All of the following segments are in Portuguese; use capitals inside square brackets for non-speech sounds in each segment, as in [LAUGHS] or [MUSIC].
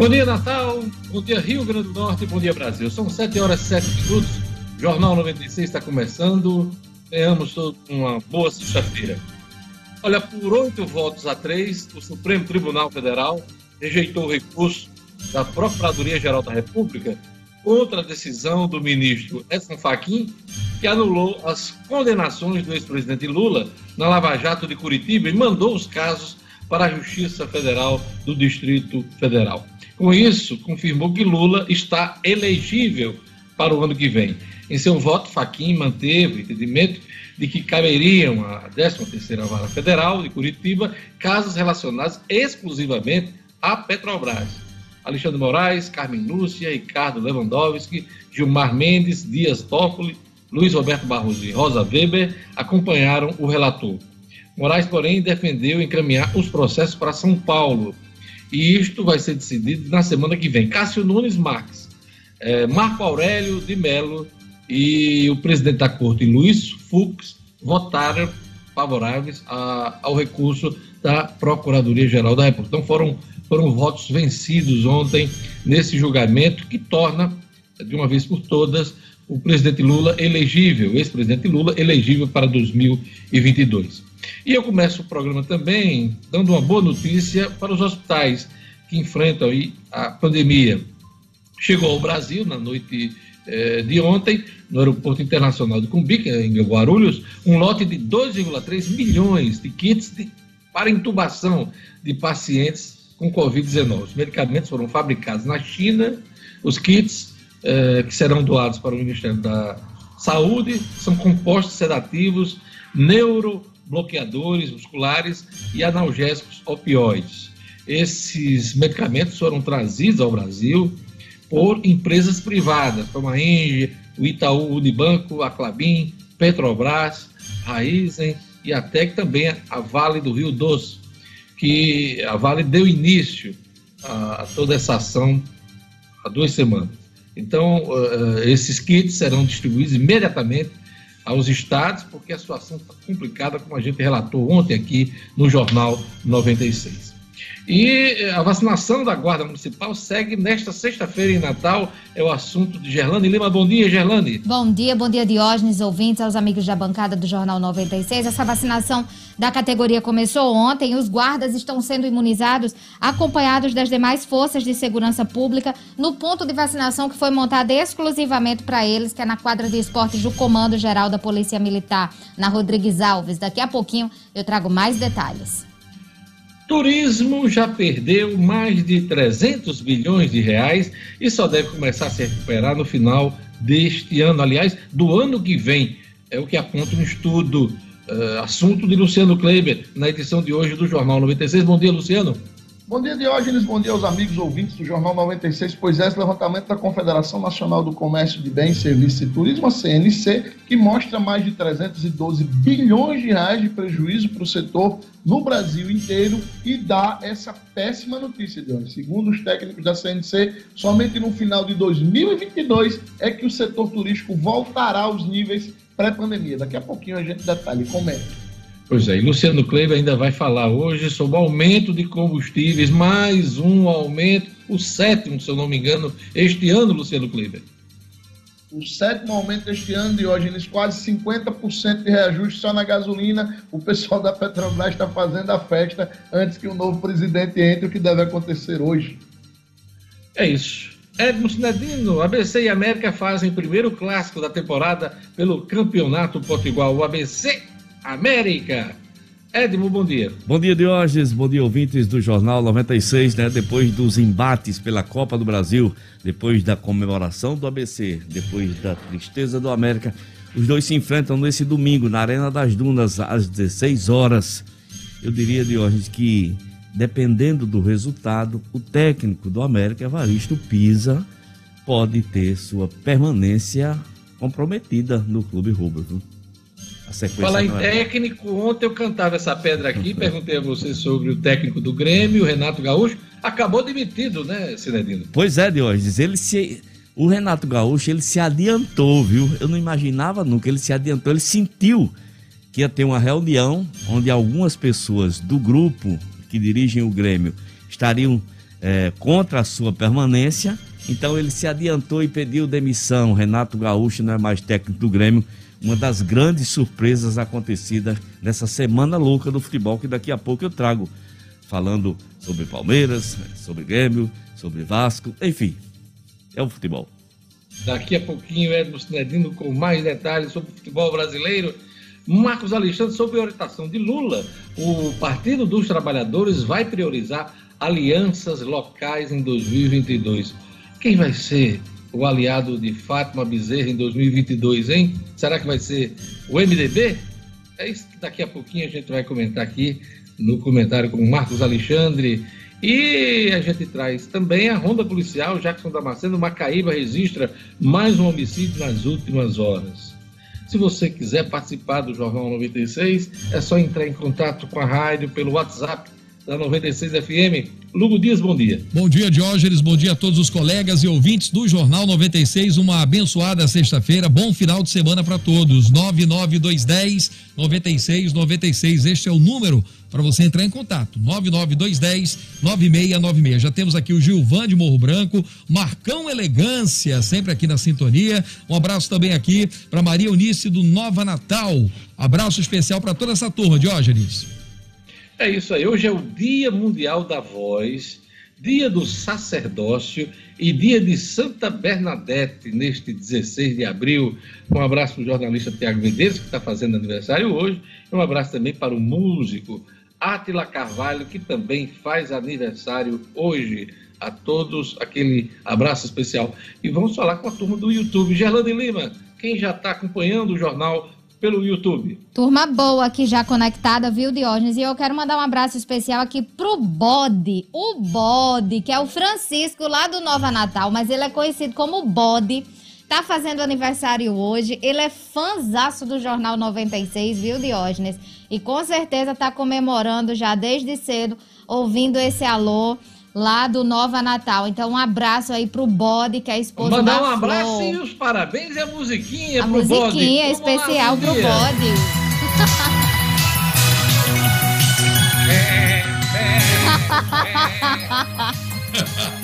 Bom dia, Natal. Bom dia, Rio Grande do Norte. Bom dia, Brasil. São 7 horas e 7 minutos. Jornal 96 está começando. Tenhamos uma boa sexta-feira. Olha, por oito votos a três, o Supremo Tribunal Federal rejeitou o recurso da Procuradoria-Geral da República contra a decisão do ministro Edson Fachin, que anulou as condenações do ex-presidente Lula na Lava Jato de Curitiba e mandou os casos para a Justiça Federal do Distrito Federal. Com isso, confirmou que Lula está elegível para o ano que vem. Em seu voto, Faquim manteve o entendimento de que caberiam à 13ª Vara Federal de Curitiba casos relacionados exclusivamente à Petrobras. Alexandre Moraes, Carmen Lúcia, Ricardo Lewandowski, Gilmar Mendes, Dias Toffoli, Luiz Roberto Barroso e Rosa Weber acompanharam o relator. Moraes, porém, defendeu encaminhar os processos para São Paulo. E isto vai ser decidido na semana que vem. Cássio Nunes Marques, eh, Marco Aurélio de Mello e o presidente da corte, Luiz Fux, votaram favoráveis a, ao recurso da Procuradoria-Geral da República. Então foram, foram votos vencidos ontem nesse julgamento que torna, de uma vez por todas, o presidente Lula elegível, ex-presidente Lula elegível para 2022. E eu começo o programa também dando uma boa notícia para os hospitais que enfrentam a pandemia. Chegou ao Brasil na noite eh, de ontem, no Aeroporto Internacional de Cumbica, em Guarulhos, um lote de 2,3 milhões de kits de, para intubação de pacientes com Covid-19. Os medicamentos foram fabricados na China, os kits eh, que serão doados para o Ministério da Saúde são compostos sedativos neurobloqueadores musculares e analgésicos opioides. Esses medicamentos foram trazidos ao Brasil por empresas privadas, como a Enge, o Itaú Unibanco, a Clabin, Petrobras, Raizen e até que também a Vale do Rio Doce, que a Vale deu início a, toda essa ação há duas semanas. Então, uh, esses kits serão distribuídos imediatamente aos estados, porque a situação está complicada, como a gente relatou ontem aqui no Jornal 96. E eh, a vacinação da Guarda Municipal segue nesta sexta-feira em Natal. É o assunto de Gerlane Lima. Bom dia, Gerlane. Bom dia, bom dia, Diógenes, ouvintes, aos amigos da bancada do Jornal 96. Essa vacinação da categoria começou ontem. Os guardas estão sendo imunizados, acompanhados das demais forças de segurança pública, no ponto de vacinação que foi montado exclusivamente para eles, que é na quadra de esportes do Comando Geral da Polícia Militar, na Rodrigues Alves. Daqui a pouquinho eu trago mais detalhes. Turismo já perdeu mais de 300 bilhões de reais e só deve começar a se recuperar no final deste ano, aliás, do ano que vem. É o que aponta um estudo, uh, assunto de Luciano Kleiber, na edição de hoje do Jornal 96. Bom dia, Luciano. Bom dia, Diógenes. Bom dia aos amigos ouvintes do Jornal 96. Pois é, esse levantamento da Confederação Nacional do Comércio de Bens, Serviços e Turismo, a CNC, que mostra mais de 312 bilhões de reais de prejuízo para o setor no Brasil inteiro e dá essa péssima notícia, Diógenes. Segundo os técnicos da CNC, somente no final de 2022 é que o setor turístico voltará aos níveis pré-pandemia. Daqui a pouquinho a gente detalha e comenta. Pois é, e Luciano Kleiber ainda vai falar hoje sobre o aumento de combustíveis, mais um aumento, o sétimo, se eu não me engano, este ano, Luciano Kleiber. O sétimo aumento este ano, Diógenes, quase 50% de reajuste só na gasolina. O pessoal da Petrobras está fazendo a festa antes que o novo presidente entre, o que deve acontecer hoje. É isso. Edmo Sinedino, ABC e América fazem primeiro clássico da temporada pelo Campeonato Potiguar. O ABC América. Edmo, bom dia. Bom dia, Diógenes. Bom dia, ouvintes do Jornal 96, né? Depois dos embates pela Copa do Brasil, depois da comemoração do ABC, depois da tristeza do América, os dois se enfrentam nesse domingo na Arena das Dunas, às 16 horas. Eu diria, Diógenes, que dependendo do resultado, o técnico do América, Evaristo Pisa, pode ter sua permanência comprometida no Clube Rubro. Falar em é técnico, ontem eu cantava essa pedra aqui, [LAUGHS] perguntei a você sobre o técnico do Grêmio, o Renato Gaúcho, acabou demitido, né, Cinedino? Pois é, Diógenes, ele se... O Renato Gaúcho, ele se adiantou, viu? Eu não imaginava nunca, ele se adiantou, ele sentiu que ia ter uma reunião onde algumas pessoas do grupo que dirigem o Grêmio estariam é, contra a sua permanência. Então ele se adiantou e pediu demissão. Renato Gaúcho não é mais técnico do Grêmio. Uma das grandes surpresas acontecidas nessa semana louca do futebol que daqui a pouco eu trago. Falando sobre Palmeiras, sobre Grêmio, sobre Vasco, enfim. É o futebol. Daqui a pouquinho, Edmo Sinedino com mais detalhes sobre o futebol brasileiro. Marcos Alexandre, sob orientação de Lula, o Partido dos Trabalhadores vai priorizar alianças locais em 2022. Quem vai ser o aliado de Fátima Bezerra em 2022, hein? Será que vai ser o MDB? É isso que daqui a pouquinho a gente vai comentar aqui no comentário com Marcos Alexandre. E a gente traz também a ronda policial, Jackson Damasceno, Macaíba registra mais um homicídio nas últimas horas. Se você quiser participar do Jornal 96, é só entrar em contato com a rádio pelo WhatsApp da 96 FM. Lugo Dias, bom dia. Bom dia, Diógenes. Bom dia a todos os colegas e ouvintes do Jornal 96. Uma abençoada sexta-feira. Bom final de semana para todos. 99210 9696. Este é o número para você entrar em contato. 99210 9696. Já temos aqui o Gilvan de Morro Branco, Marcão Elegância, sempre aqui na sintonia. Um abraço também aqui para Maria Eunice do Nova Natal. Abraço especial para toda essa turma, Diógenes. É isso aí. Hoje é o Dia Mundial da Voz, Dia do Sacerdócio e Dia de Santa Bernadette, neste 16 de abril. Um abraço para o jornalista Tiago Medeiros, que está fazendo aniversário hoje. E um abraço também para o músico Átila Carvalho, que também faz aniversário hoje. A todos, aquele abraço especial. E vamos falar com a turma do YouTube. Gerlane Lima, quem já está acompanhando o jornal pelo YouTube. Turma boa aqui já conectada, viu, Diógenes? E eu quero mandar um abraço especial aqui pro Bode, o Bode, que é o Francisco lá do Nova Natal, mas ele é conhecido como Bode. Tá fazendo aniversário hoje. Ele é fãzaço do Jornal 96, viu, Diógenes? E com certeza tá comemorando já desde cedo, ouvindo esse alô lá do Nova Natal. Então, um abraço aí pro Bode, que é a esposa Mandar da um abraço Flor. e os parabéns e a musiquinha a pro musiquinha Bode. musiquinha especial pro Bode. [LAUGHS] é, é, é. [LAUGHS]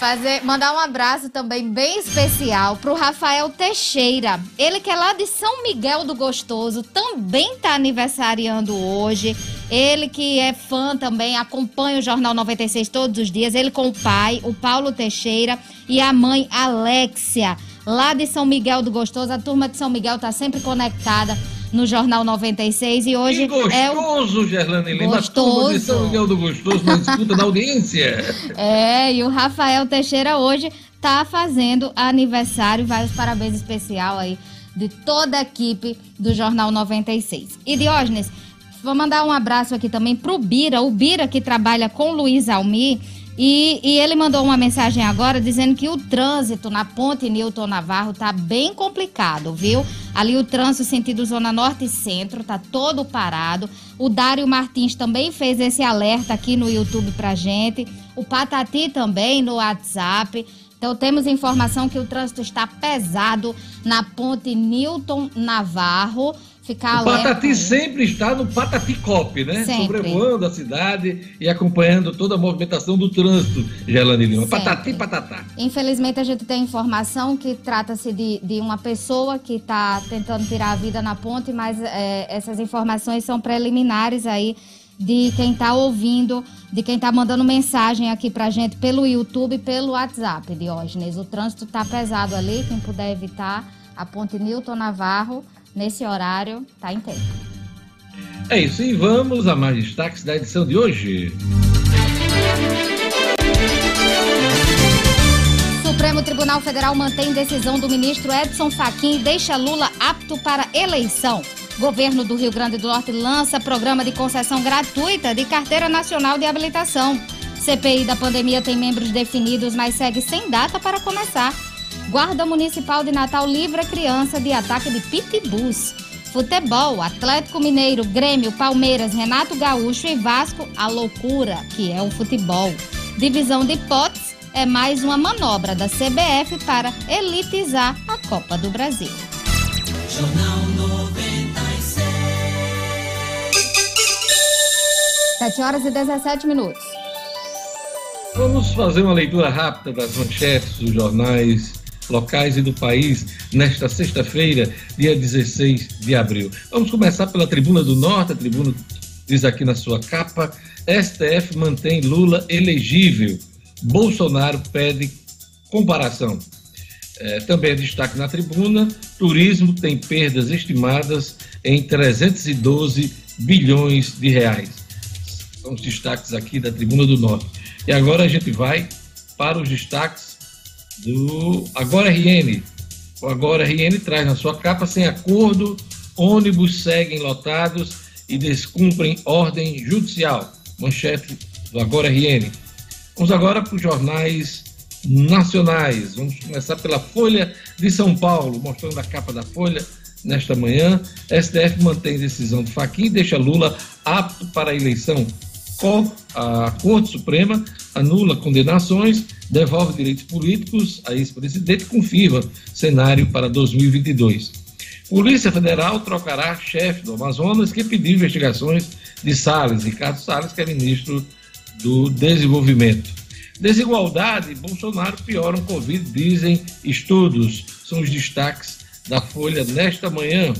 Fazer, mandar um abraço também bem especial pro Rafael Teixeira. Ele que é lá de São Miguel do Gostoso, também tá aniversariando hoje. Ele que é fã também, acompanha o Jornal 96 todos os dias. Ele com o pai, o Paulo Teixeira, e a mãe Alexia, lá de São Miguel do Gostoso. A turma de São Miguel tá sempre conectada no Jornal 96 e hoje que é o Gerlane Lima, gostoso. de São Miguel do Gostoso na escuta da audiência. [LAUGHS] É, e o Rafael Teixeira hoje tá fazendo aniversário, vários parabéns especial aí de toda a equipe do Jornal 96. E Diógenes, vou mandar um abraço aqui também pro Bira, o Bira que trabalha com Luiz Almi e, e, ele mandou uma mensagem agora dizendo que o trânsito na ponte Newton Navarro tá bem complicado, viu? Ali o trânsito sentido Zona Norte e Centro tá todo parado. O Dário Martins também fez esse alerta aqui no YouTube pra gente. O Patati também no WhatsApp. Então temos informação que o trânsito está pesado na ponte Newton Navarro ficar o Patati sempre está no Patati Cop, né? Sempre. Sobrevoando a cidade e acompanhando toda a movimentação do trânsito, Gelane Lima. Sempre. Patati Patatá. Infelizmente, a gente tem informação que trata-se de, de uma pessoa que está tentando tirar a vida na ponte, mas é, essas informações são preliminares aí de quem está ouvindo, de quem está mandando mensagem aqui pra gente pelo YouTube, pelo WhatsApp, Diógenes. O trânsito está pesado ali, quem puder evitar, a ponte Newton Navarro nesse horário, tá em tempo. É isso, e vamos a mais destaques da edição de hoje. Supremo Tribunal Federal mantém decisão do ministro Edson Fachin e deixa Lula apto para eleição. Governo do Rio Grande do Norte lança programa de concessão gratuita de carteira nacional de habilitação. CPI da pandemia tem membros definidos, mas segue sem data para começar. Guarda Municipal de Natal livra criança de ataque de pitbulls. Futebol, Atlético Mineiro, Grêmio, Palmeiras, Renato Gaúcho e Vasco, a loucura que é o futebol. Divisão de potes é mais uma manobra da CBF para elitizar a Copa do Brasil. Jornal 96. 7 horas e 17 minutos. Vamos fazer uma leitura rápida das manchetes dos jornais locais e do país nesta sexta-feira, dia 16 de abril. Vamos começar pela Tribuna do Norte. A tribuna diz aqui na sua capa: STF mantém Lula elegível. Bolsonaro pede comparação. É, também é destaque na tribuna: turismo tem perdas estimadas em 312 bilhões de reais. São os destaques aqui da Tribuna do Norte. E agora a gente vai para os destaques do Agora RN. O Agora RN traz na sua capa sem acordo, ônibus seguem lotados e descumprem ordem judicial. Manchete do Agora RN. Vamos agora para os jornais nacionais. Vamos começar pela Folha de São Paulo, mostrando a capa da Folha nesta manhã. STF mantém decisão de Faquim e deixa Lula apto para a eleição. A Corte Suprema anula condenações, devolve direitos políticos a ex-presidente e confirma cenário para 2022. Polícia Federal trocará chefe do Amazonas que pediu investigações de Salles, Ricardo Salles, que é ministro do Desenvolvimento. Desigualdade, Bolsonaro pioram Covid, dizem estudos. São os destaques da Folha nesta manhã.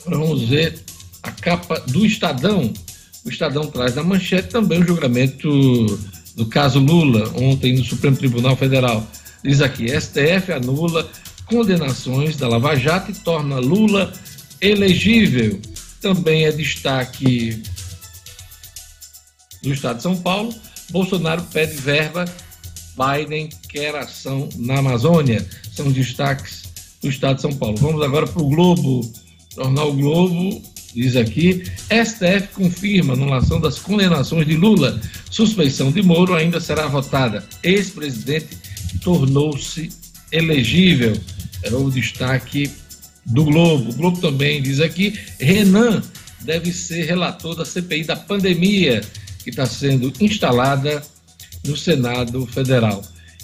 Agora vamos ver a capa do Estadão. O Estadão traz na manchete também o julgamento do caso Lula, ontem no Supremo Tribunal Federal. Diz aqui: STF anula condenações da Lava Jato e torna Lula elegível. Também é destaque do Estado de São Paulo Bolsonaro pede verba, Biden quer ação na Amazônia. São destaques do Estado de São Paulo. Vamos agora para o Globo. Jornal Globo diz aqui: STF confirma anulação das condenações de Lula. Suspeição de Moro ainda será votada. Ex-presidente tornou-se elegível. É o destaque do Globo. O Globo também diz aqui: Renan deve ser relator da CPI da pandemia que está sendo instalada no Senado Federal.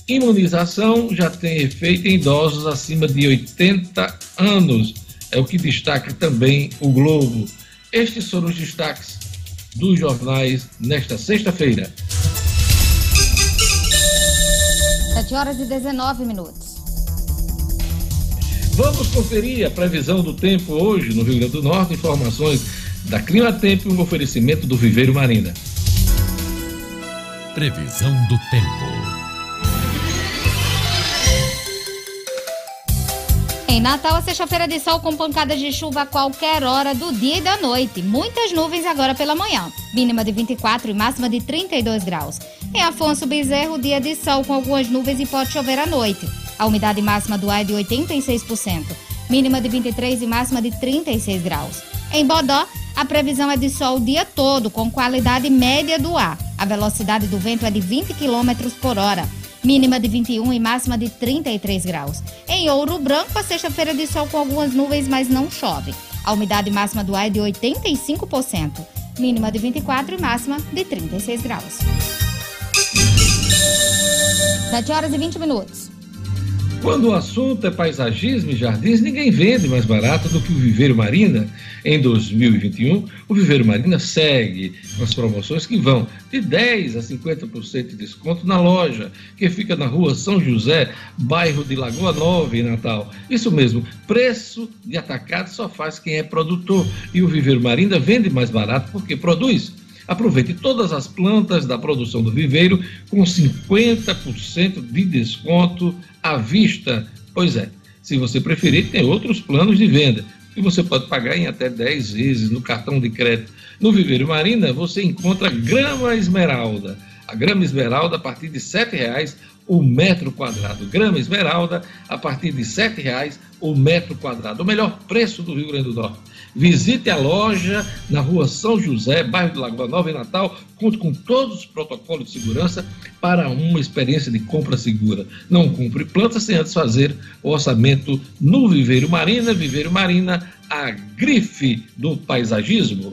Imunização já tem efeito em idosos acima de 80 anos, é o que destaca também o Globo. Estes foram os destaques dos jornais nesta sexta-feira. 7 horas e 19 minutos. Vamos conferir a previsão do tempo hoje no Rio Grande do Norte. Informações da Clima Tempo e um oferecimento do Viveiro Marina. Previsão do tempo. Em Natal, a sexta-feira de sol com pancadas de chuva a qualquer hora do dia e da noite. Muitas nuvens agora pela manhã. Mínima de 24 e máxima de 32 graus. Em Afonso Bezerro, dia de sol com algumas nuvens e pode chover à noite. A umidade máxima do ar é de 86%. Mínima de 23 e máxima de 36 graus. Em Bodó, a previsão é de sol o dia todo, com qualidade média do ar. A velocidade do vento é de 20 km por hora. Mínima de 21 e máxima de 33 graus. Em Ouro Branco, a sexta-feira de sol com algumas nuvens, mas não chove. A umidade máxima do ar é de 85%. Mínima de 24 e máxima de 36 graus. 7 horas e 20 minutos. Quando o assunto é paisagismo e jardins, ninguém vende mais barato do que o Viveiro Marina. Em 2021, o Viveiro Marina segue as promoções que vão de 10% a 50% de desconto na loja, que fica na rua São José, bairro de Lagoa Nova, em Natal. Isso mesmo, preço de atacado só faz quem é produtor. E o Viveiro Marina vende mais barato porque produz. Aproveite todas as plantas da produção do viveiro com 50% de desconto à vista. Pois é, se você preferir, tem outros planos de venda e você pode pagar em até 10 vezes no cartão de crédito. No Viveiro Marina, você encontra grama esmeralda. A grama esmeralda a partir de R$ 7,00 o metro quadrado. Grama esmeralda a partir de R$ 7,00 o metro quadrado. O melhor preço do Rio Grande do Norte. Visite a loja na rua São José, bairro de Lagoa Nova, em Natal. Conte com todos os protocolos de segurança para uma experiência de compra segura. Não compre plantas sem antes fazer o orçamento no Viveiro Marina. Viveiro Marina, a grife do paisagismo.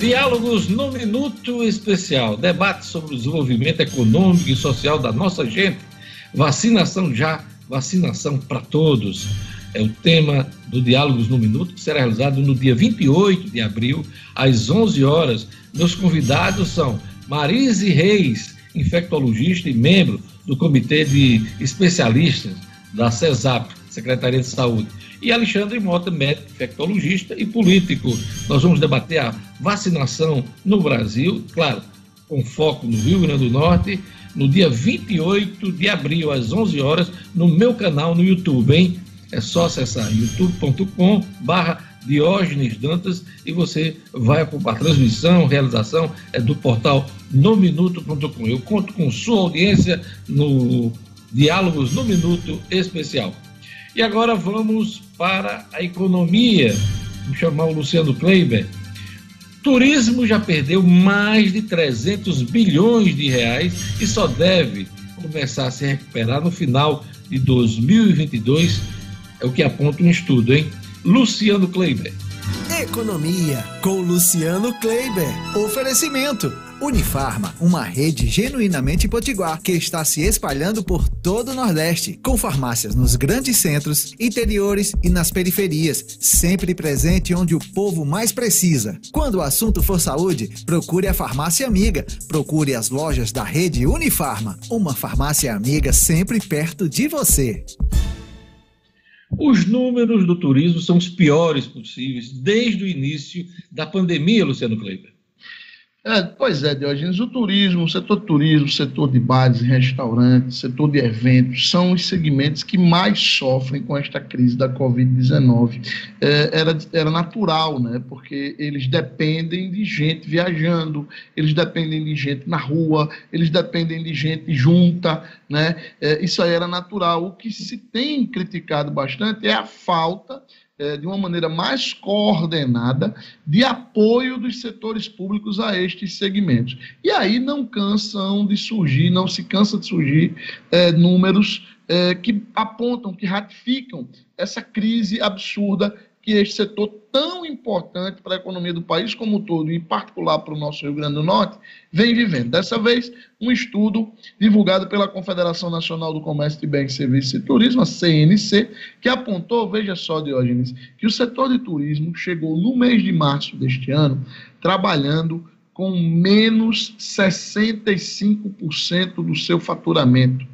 Diálogos no Minuto Especial. Debate sobre o desenvolvimento econômico e social da nossa gente. Vacinação já, vacinação para todos. É o tema do Diálogos no Minuto, que será realizado no dia 28 de abril, às 11 horas. Meus convidados são Marise Reis, infectologista e membro do Comitê de Especialistas da CESAP, Secretaria de Saúde, e Alexandre Mota, médico infectologista e político. Nós vamos debater a vacinação no Brasil, claro, com foco no Rio Grande do Norte, no dia 28 de abril, às 11 horas, no meu canal no YouTube, hein? É só acessar youtube.com barra Diógenes Dantas e você vai para a transmissão, realização é do portal nominuto.com. Eu conto com sua audiência no Diálogos no Minuto especial. E agora vamos para a economia. Vou chamar o Luciano Kleiber. Turismo já perdeu mais de 300 bilhões de reais e só deve começar a se recuperar no final de 2022, é o que aponta um estudo, hein? Luciano Kleiber. Economia com Luciano Kleiber. Oferecimento. Unifarma, uma rede genuinamente potiguar que está se espalhando por todo o Nordeste, com farmácias nos grandes centros, interiores e nas periferias, sempre presente onde o povo mais precisa. Quando o assunto for saúde, procure a farmácia amiga. Procure as lojas da rede Unifarma, uma farmácia amiga sempre perto de você. Os números do turismo são os piores possíveis desde o início da pandemia, Luciano Kleiber. É, pois é, Diogenes, o turismo, o setor turismo, o setor de bares e restaurantes, setor de eventos, são os segmentos que mais sofrem com esta crise da Covid-19. É, era, era natural, né? Porque eles dependem de gente viajando, eles dependem de gente na rua, eles dependem de gente junta, né? É, isso aí era natural. O que se tem criticado bastante é a falta é, de uma maneira mais coordenada de apoio dos setores públicos a estes segmentos. E aí não cansam de surgir, não se cansa de surgir é, números é, que apontam, que ratificam essa crise absurda que este setor tão importante para a economia do país como um todo, e em particular para o nosso Rio Grande do Norte, vem vivendo. Dessa vez, um estudo divulgado pela Confederação Nacional do Comércio de Bens, Serviços e Turismo, a CNC, que apontou, veja só, Diógenes, que o setor de turismo chegou no mês de março deste ano trabalhando com menos 65% do seu faturamento.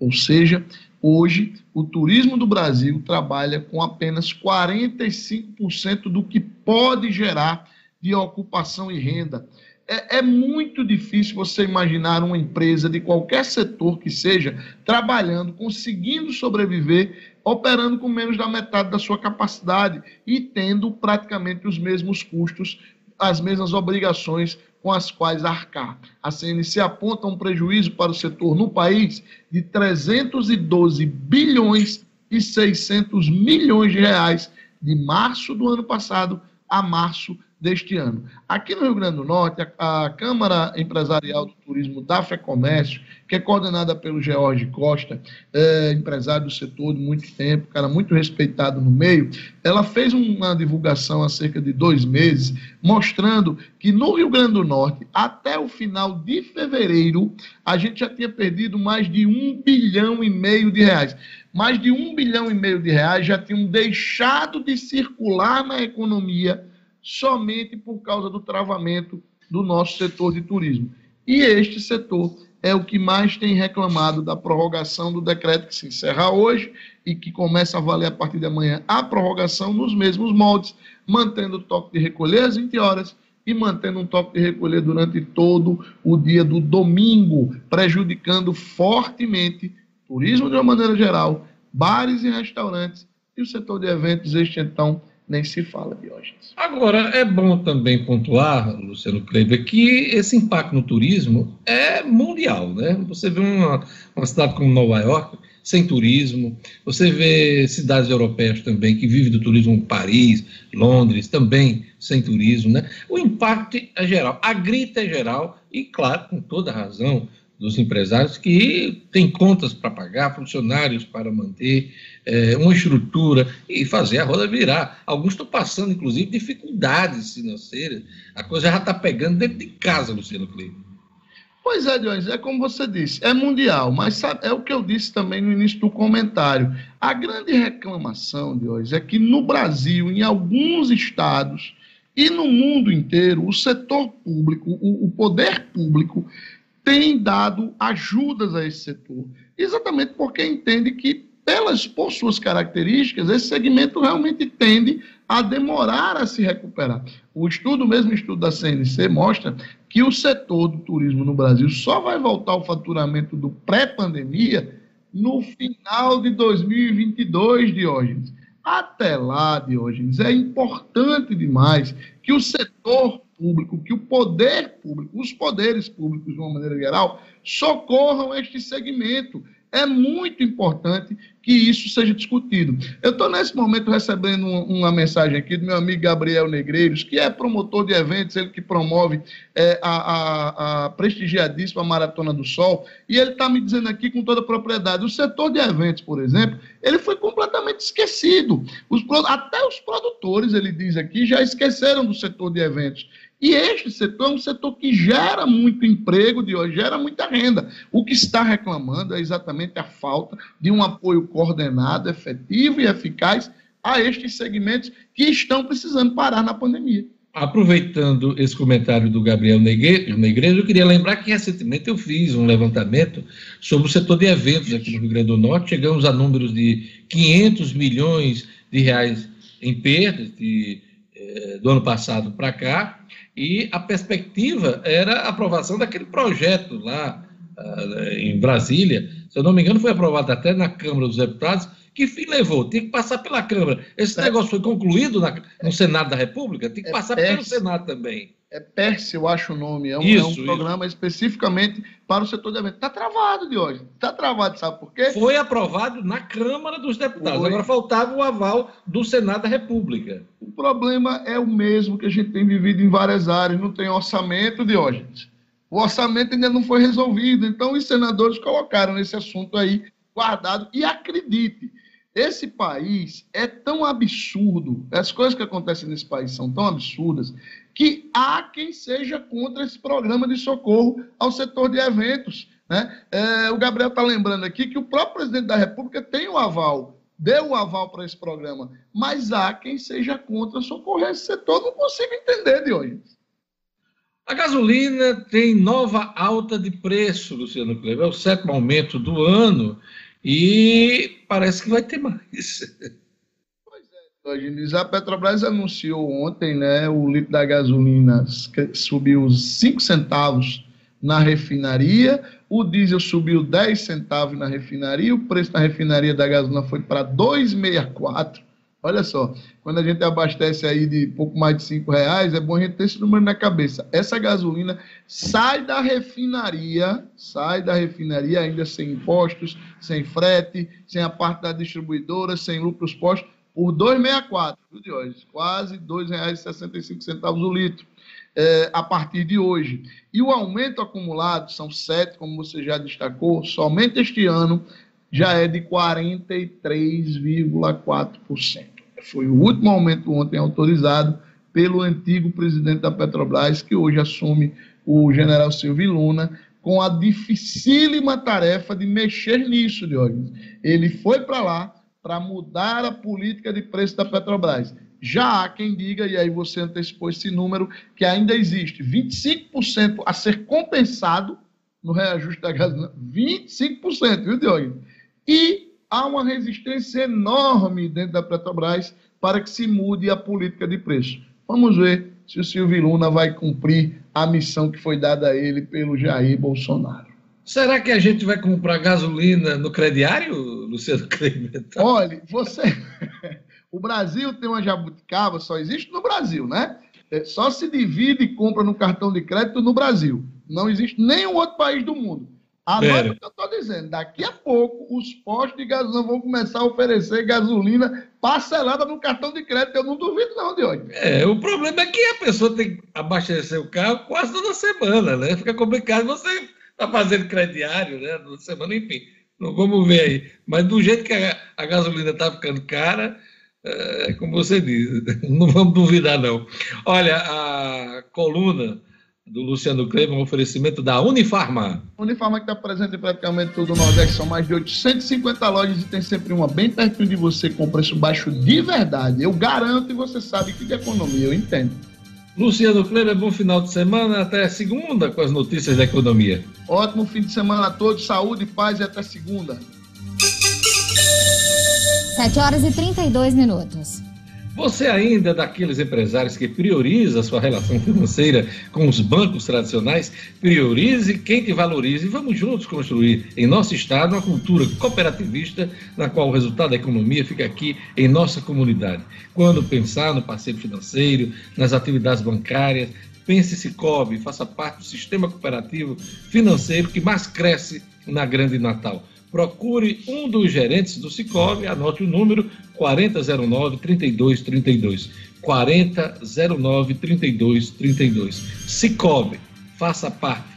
Ou seja, Hoje, o turismo do Brasil trabalha com apenas 45% do que pode gerar de ocupação e renda. É, é, muito difícil você imaginar uma empresa de qualquer setor que seja trabalhando, conseguindo sobreviver, operando com menos da metade da sua capacidade e tendo praticamente os mesmos custos, as mesmas obrigações com as quais arcar. A CNC aponta um prejuízo para o setor no país de 312 bilhões e 600 milhões de reais de março do ano passado a março deste ano. Aqui no Rio Grande do Norte, a, a Câmara Empresarial do Turismo da FEComércio, que é coordenada pelo George Costa, é, empresário do setor de muito tempo, cara muito respeitado no meio, ela fez uma divulgação há cerca de dois meses, mostrando que no Rio Grande do Norte, até o final de fevereiro, a gente já tinha perdido mais de um bilhão e meio de reais mais de um bilhão e meio de reais já tinham deixado de circular na economia somente por causa do travamento do nosso setor de turismo. E este setor é o que mais tem reclamado da prorrogação do decreto que se encerra hoje e que começa a valer a partir de amanhã a prorrogação nos mesmos moldes, mantendo o toque de recolher às 20 horas e mantendo um toque de recolher durante todo o dia do domingo, prejudicando fortemente turismo de uma maneira geral, bares e restaurantes e o setor de eventos, este então nem se fala, Diógenes. Agora, é bom também pontuar, Luciano Kleber, que esse impacto no turismo é mundial, né? Você vê uma, uma cidade como Nova York sem turismo, você vê cidades europeias também que vivem do turismo, Paris, Londres, também sem turismo, né? O impacto é geral, a grita é geral e, claro, com toda razão, dos empresários que têm contas para pagar, funcionários para manter, é, uma estrutura e fazer a roda virar. Alguns estão passando, inclusive, dificuldades financeiras. A coisa já está pegando dentro de casa, Luciano Kleber. Pois é, Dionísio, é como você disse, é mundial, mas sabe, é o que eu disse também no início do comentário. A grande reclamação, Dionísio, é que no Brasil, em alguns estados e no mundo inteiro, o setor público, o, o poder público, tem dado ajudas a esse setor, exatamente porque entende que, pelas, por suas características, esse segmento realmente tende a demorar a se recuperar. O estudo, mesmo estudo da CNC, mostra que o setor do turismo no Brasil só vai voltar ao faturamento do pré-pandemia no final de 2022, Diógenes. Até lá, Diógenes, é importante demais que o setor público, que o poder público, os poderes públicos, de uma maneira geral, socorram este segmento. É muito importante que isso seja discutido. Eu estou, nesse momento, recebendo uma mensagem aqui do meu amigo Gabriel Negreiros, que é promotor de eventos, ele que promove é, a, a, a, prestigiadíssima Maratona do Sol, e ele está me dizendo aqui com toda propriedade, o setor de eventos, por exemplo, ele foi completamente esquecido. Os, até os produtores, ele diz aqui, já esqueceram do setor de eventos. E este setor é um setor que gera muito emprego de hoje, gera muita renda. O que está reclamando é exatamente a falta de um apoio coordenado, efetivo e eficaz a estes segmentos que estão precisando parar na pandemia. Aproveitando esse comentário do Gabriel Negreiro, eu queria lembrar que recentemente eu fiz um levantamento sobre o setor de eventos aqui no Rio Grande do Norte. Chegamos a números de 500 milhões de reais em perdas de, eh, do ano passado para cá e a perspectiva era a aprovação daquele projeto lá uh, em Brasília. Se eu não me engano, foi aprovado até na Câmara dos Deputados. Que fim levou? Tem que passar pela Câmara. Esse negócio foi concluído na, no Senado da República? Tem que é passar pelo Senado também. É PERS, eu acho o nome. É um, isso, é um programa isso. especificamente para o setor de eventos. Está travado de hoje. Está travado, sabe por quê? Foi aprovado na Câmara dos Deputados. Foi. Agora faltava o aval do Senado da República. O problema é o mesmo que a gente tem vivido em várias áreas. Não tem orçamento, de hoje. O orçamento ainda não foi resolvido. Então, os senadores colocaram esse assunto aí guardado. E acredite, esse país é tão absurdo, as coisas que acontecem nesse país são tão absurdas, que há quem seja contra esse programa de socorro ao setor de eventos. Né? É, o Gabriel está lembrando aqui que o próprio presidente da República tem o aval, deu o aval para esse programa, mas há quem seja contra socorrer esse setor. Não consigo entender de hoje. A gasolina tem nova alta de preço, Luciano Kleber. É o sétimo aumento do ano e parece que vai ter mais. [LAUGHS] A Petrobras anunciou ontem, né, o litro da gasolina subiu 5 centavos na refinaria, o diesel subiu 10 centavos na refinaria, o preço na refinaria da gasolina foi para 2,64. Olha só, quando a gente abastece aí de pouco mais de 5 reais, é bom a gente ter esse número na cabeça. Essa gasolina sai da refinaria, sai da refinaria ainda sem impostos, sem frete, sem a parte da distribuidora, sem lucros postos, por 2,64, de hoje, quase R$ 2,65 o litro, é, a partir de hoje. E o aumento acumulado, são sete, como você já destacou, somente este ano já é de 43,4%. Foi o último aumento ontem autorizado pelo antigo presidente da Petrobras, que hoje assume o general Silvio Luna, com a dificílima tarefa de mexer nisso, Diógenes. Ele foi para lá, para mudar a política de preço da Petrobras. Já há quem diga, e aí você antecipou esse número, que ainda existe 25% a ser compensado no reajuste da gasolina. 25%, viu, Diogo? E há uma resistência enorme dentro da Petrobras para que se mude a política de preço. Vamos ver se o Silvio Luna vai cumprir a missão que foi dada a ele pelo Jair Bolsonaro. Será que a gente vai comprar gasolina no crediário, Luciano Kleber? Olha, você. [LAUGHS] o Brasil tem uma jabuticaba, só existe no Brasil, né? É, só se divide e compra no cartão de crédito no Brasil. Não existe nenhum outro país do mundo. Agora, o que eu estou dizendo, daqui a pouco os postos de gasolina vão começar a oferecer gasolina parcelada no cartão de crédito. Eu não duvido, não, de hoje. É, o problema é que a pessoa tem que abastecer o carro quase toda semana, né? Fica complicado você está fazendo crediário, né? Na semana, enfim. Não vamos ver aí. Mas do jeito que a, a gasolina está ficando cara, é, como você diz, [LAUGHS] não vamos duvidar, não. Olha, a coluna do Luciano Kleber, um oferecimento da Unifarma. Unifarma que está presente em praticamente todo o Nordeste, são mais de 850 lojas e tem sempre uma bem pertinho de você com preço baixo de verdade. Eu garanto e você sabe que de economia, eu entendo. Luciano Kleber, bom final de semana, até segunda com as notícias da economia. Ótimo fim de semana a todos, saúde, paz e até segunda. 7 horas e 32 minutos. Você ainda é daqueles empresários que prioriza a sua relação financeira com os bancos tradicionais? Priorize quem te valorize e vamos juntos construir em nosso estado uma cultura cooperativista na qual o resultado da economia fica aqui em nossa comunidade. Quando pensar no parceiro financeiro, nas atividades bancárias, pense Cicobi, faça parte do sistema cooperativo financeiro que mais cresce na Grande Natal procure um dos gerentes do Cicobi, anote o número 4009-3232. 4009-3232. Cicobi, faça parte.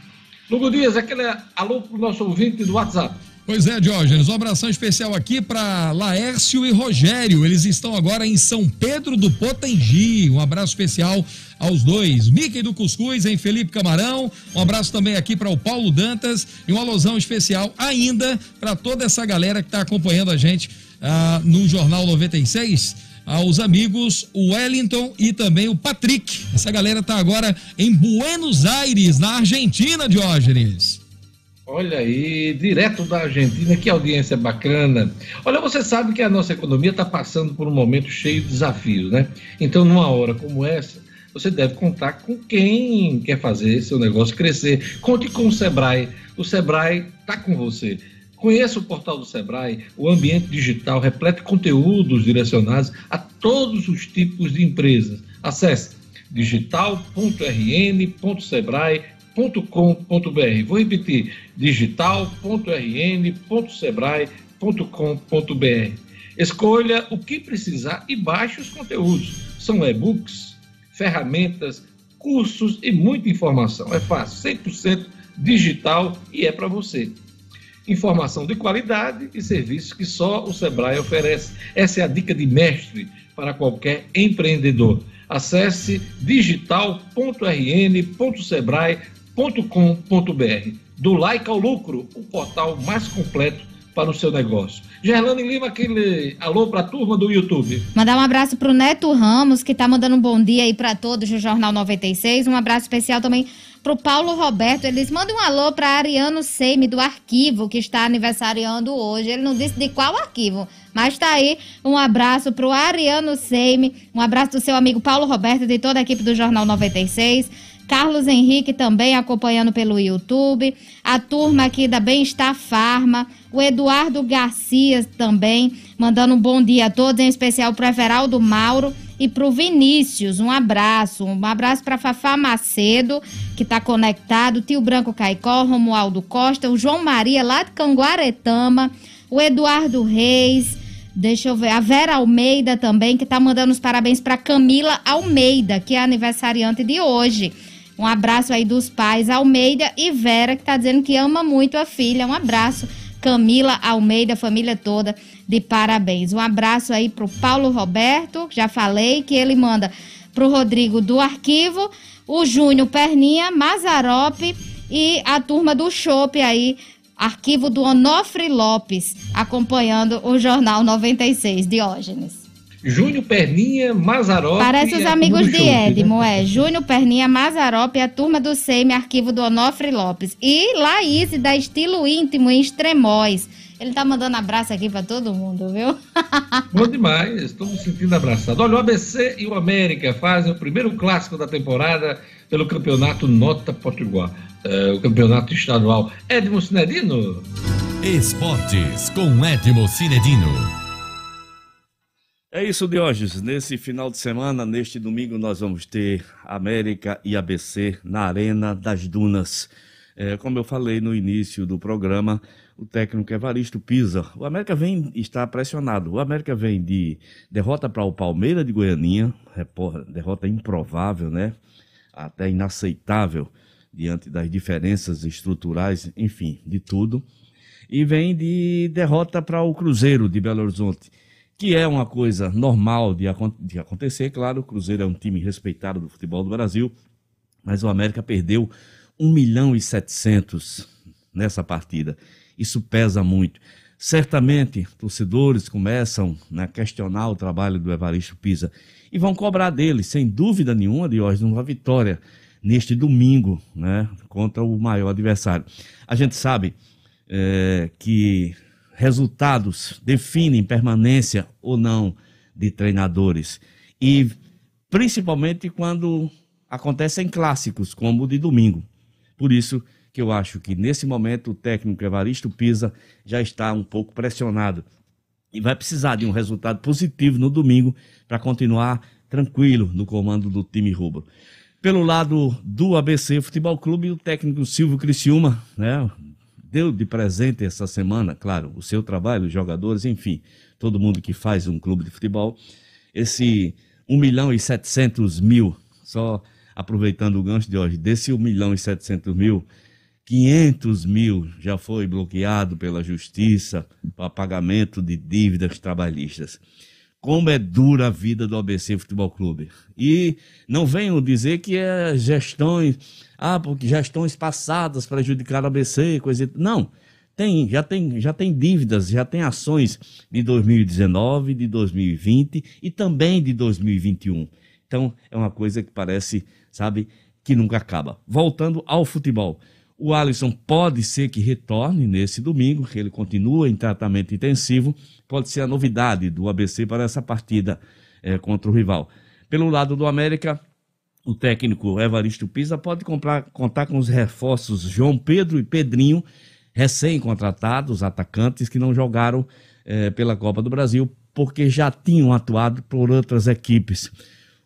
Lugo Dias, aquele alô para o nosso ouvinte do WhatsApp. Pois é, Diógenes, um abração especial aqui para Laércio e Rogério. Eles estão agora em São Pedro do Potengi. Um abraço especial aos dois. Mickey do Cuscuz em Felipe Camarão. Um abraço também aqui para o Paulo Dantas e uma alusão especial ainda para toda essa galera que está acompanhando a gente ah, no Jornal 96 aos amigos Wellington e também o Patrick. Essa galera está agora em Buenos Aires, na Argentina, Diógenes. Olha aí, direto da Argentina, que audiência bacana. Olha, você sabe que a nossa economia está passando por um momento cheio de desafios, né? Então, numa hora como essa, você deve contar com quem quer fazer seu negócio crescer. Conte com o Sebrae. O Sebrae está com você. Conheça o portal do Sebrae, o ambiente digital repleto de conteúdos direcionados a todos os tipos de empresas. Acesse digital.rn.sebrae.com digital.rn.com.br. Vou repetir: digital.rn.sebrae.com.br. Escolha o que precisar e baixe os conteúdos. São e-books, ferramentas, cursos e muita informação. É fácil, 100% digital e é para você. Informação de qualidade e serviços que só o Sebrae oferece. Essa é a dica de mestre para qualquer empreendedor. Acesse digital.rn.sebrae.com com.br Do like ao lucro, o portal mais completo para o seu negócio. Gerlane Lima, aquele alô para a turma do YouTube. Mandar um abraço para o Neto Ramos, que está mandando um bom dia aí para todos do Jornal 96. Um abraço especial também para o Paulo Roberto. Eles mandam um alô para Ariano Seime, do arquivo, que está aniversariando hoje. Ele não disse de qual arquivo, mas está aí. Um abraço para o Ariano Seime, um abraço do seu amigo Paulo Roberto e de toda a equipe do Jornal 96. Carlos Henrique também acompanhando pelo YouTube, a turma aqui da Bem-Estar Farma, o Eduardo Garcia também, mandando um bom dia a todos, em especial para Everaldo Mauro e para o Vinícius. Um abraço, um abraço para Fafá Macedo, que está conectado, Tio Branco Caicó, Romualdo Costa, o João Maria lá de Canguaretama, o Eduardo Reis. Deixa eu ver. A Vera Almeida também, que está mandando os parabéns para Camila Almeida, que é aniversariante de hoje. Um abraço aí dos pais Almeida e Vera, que está dizendo que ama muito a filha. Um abraço, Camila Almeida, família toda, de parabéns. Um abraço aí pro Paulo Roberto, já falei que ele manda pro Rodrigo do Arquivo, o Júnior Perninha, Mazarope e a turma do Chopp aí, arquivo do Onofre Lopes, acompanhando o Jornal 96, Diógenes. Júnior Perninha, Mazarop. Parece os amigos de Edmo, né? é. Júnior Perninha, Mazarop e a turma do SEMI, arquivo do Onofre Lopes. E Laís, da Estilo Íntimo, em Extremóis. Ele tá mandando abraço aqui para todo mundo, viu? [LAUGHS] Bom demais, estou me sentindo abraçado. Olha, o ABC e o América fazem o primeiro clássico da temporada pelo campeonato Nota Potiguar, é, o campeonato estadual. Edmo Cinedino. Esportes com Edmo Cinedino. É isso, Diógenes. Nesse final de semana, neste domingo, nós vamos ter América e ABC na Arena das Dunas. É, como eu falei no início do programa, o técnico Evaristo Pisa. O América vem está pressionado. O América vem de derrota para o Palmeiras de Goianinha, derrota improvável, né? Até inaceitável diante das diferenças estruturais, enfim, de tudo. E vem de derrota para o Cruzeiro de Belo Horizonte que é uma coisa normal de, de acontecer. Claro, o Cruzeiro é um time respeitado do futebol do Brasil, mas o América perdeu 1 milhão e 700 nessa partida. Isso pesa muito. Certamente, torcedores começam né, a questionar o trabalho do Evaristo Pisa e vão cobrar dele, sem dúvida nenhuma, de hoje, uma vitória neste domingo, né, contra o maior adversário. A gente sabe é, que resultados definem permanência ou não de treinadores e principalmente quando acontecem clássicos como o de domingo. Por isso que eu acho que nesse momento o técnico Evaristo Pisa já está um pouco pressionado e vai precisar de um resultado positivo no domingo para continuar tranquilo no comando do time rubro. Pelo lado do ABC Futebol Clube, o técnico Silvio Criciúma, né, deu de presente essa semana, claro, o seu trabalho, os jogadores, enfim, todo mundo que faz um clube de futebol, esse 1 milhão e 700 mil, só aproveitando o gancho de hoje, desse 1 milhão e 700 mil, 500 mil já foi bloqueado pela justiça para pagamento de dívidas trabalhistas. Como é dura a vida do ABC Futebol Clube. E não venham dizer que é gestões, ah, porque gestões passadas prejudicaram o ABC, coisa Não. Tem, já tem, já tem dívidas, já tem ações de 2019, de 2020 e também de 2021. Então, é uma coisa que parece, sabe, que nunca acaba. Voltando ao futebol. O Alisson pode ser que retorne nesse domingo, que ele continua em tratamento intensivo, pode ser a novidade do ABC para essa partida é, contra o rival. Pelo lado do América, o técnico Evaristo Pisa pode comprar, contar com os reforços João Pedro e Pedrinho, recém-contratados, atacantes que não jogaram é, pela Copa do Brasil, porque já tinham atuado por outras equipes.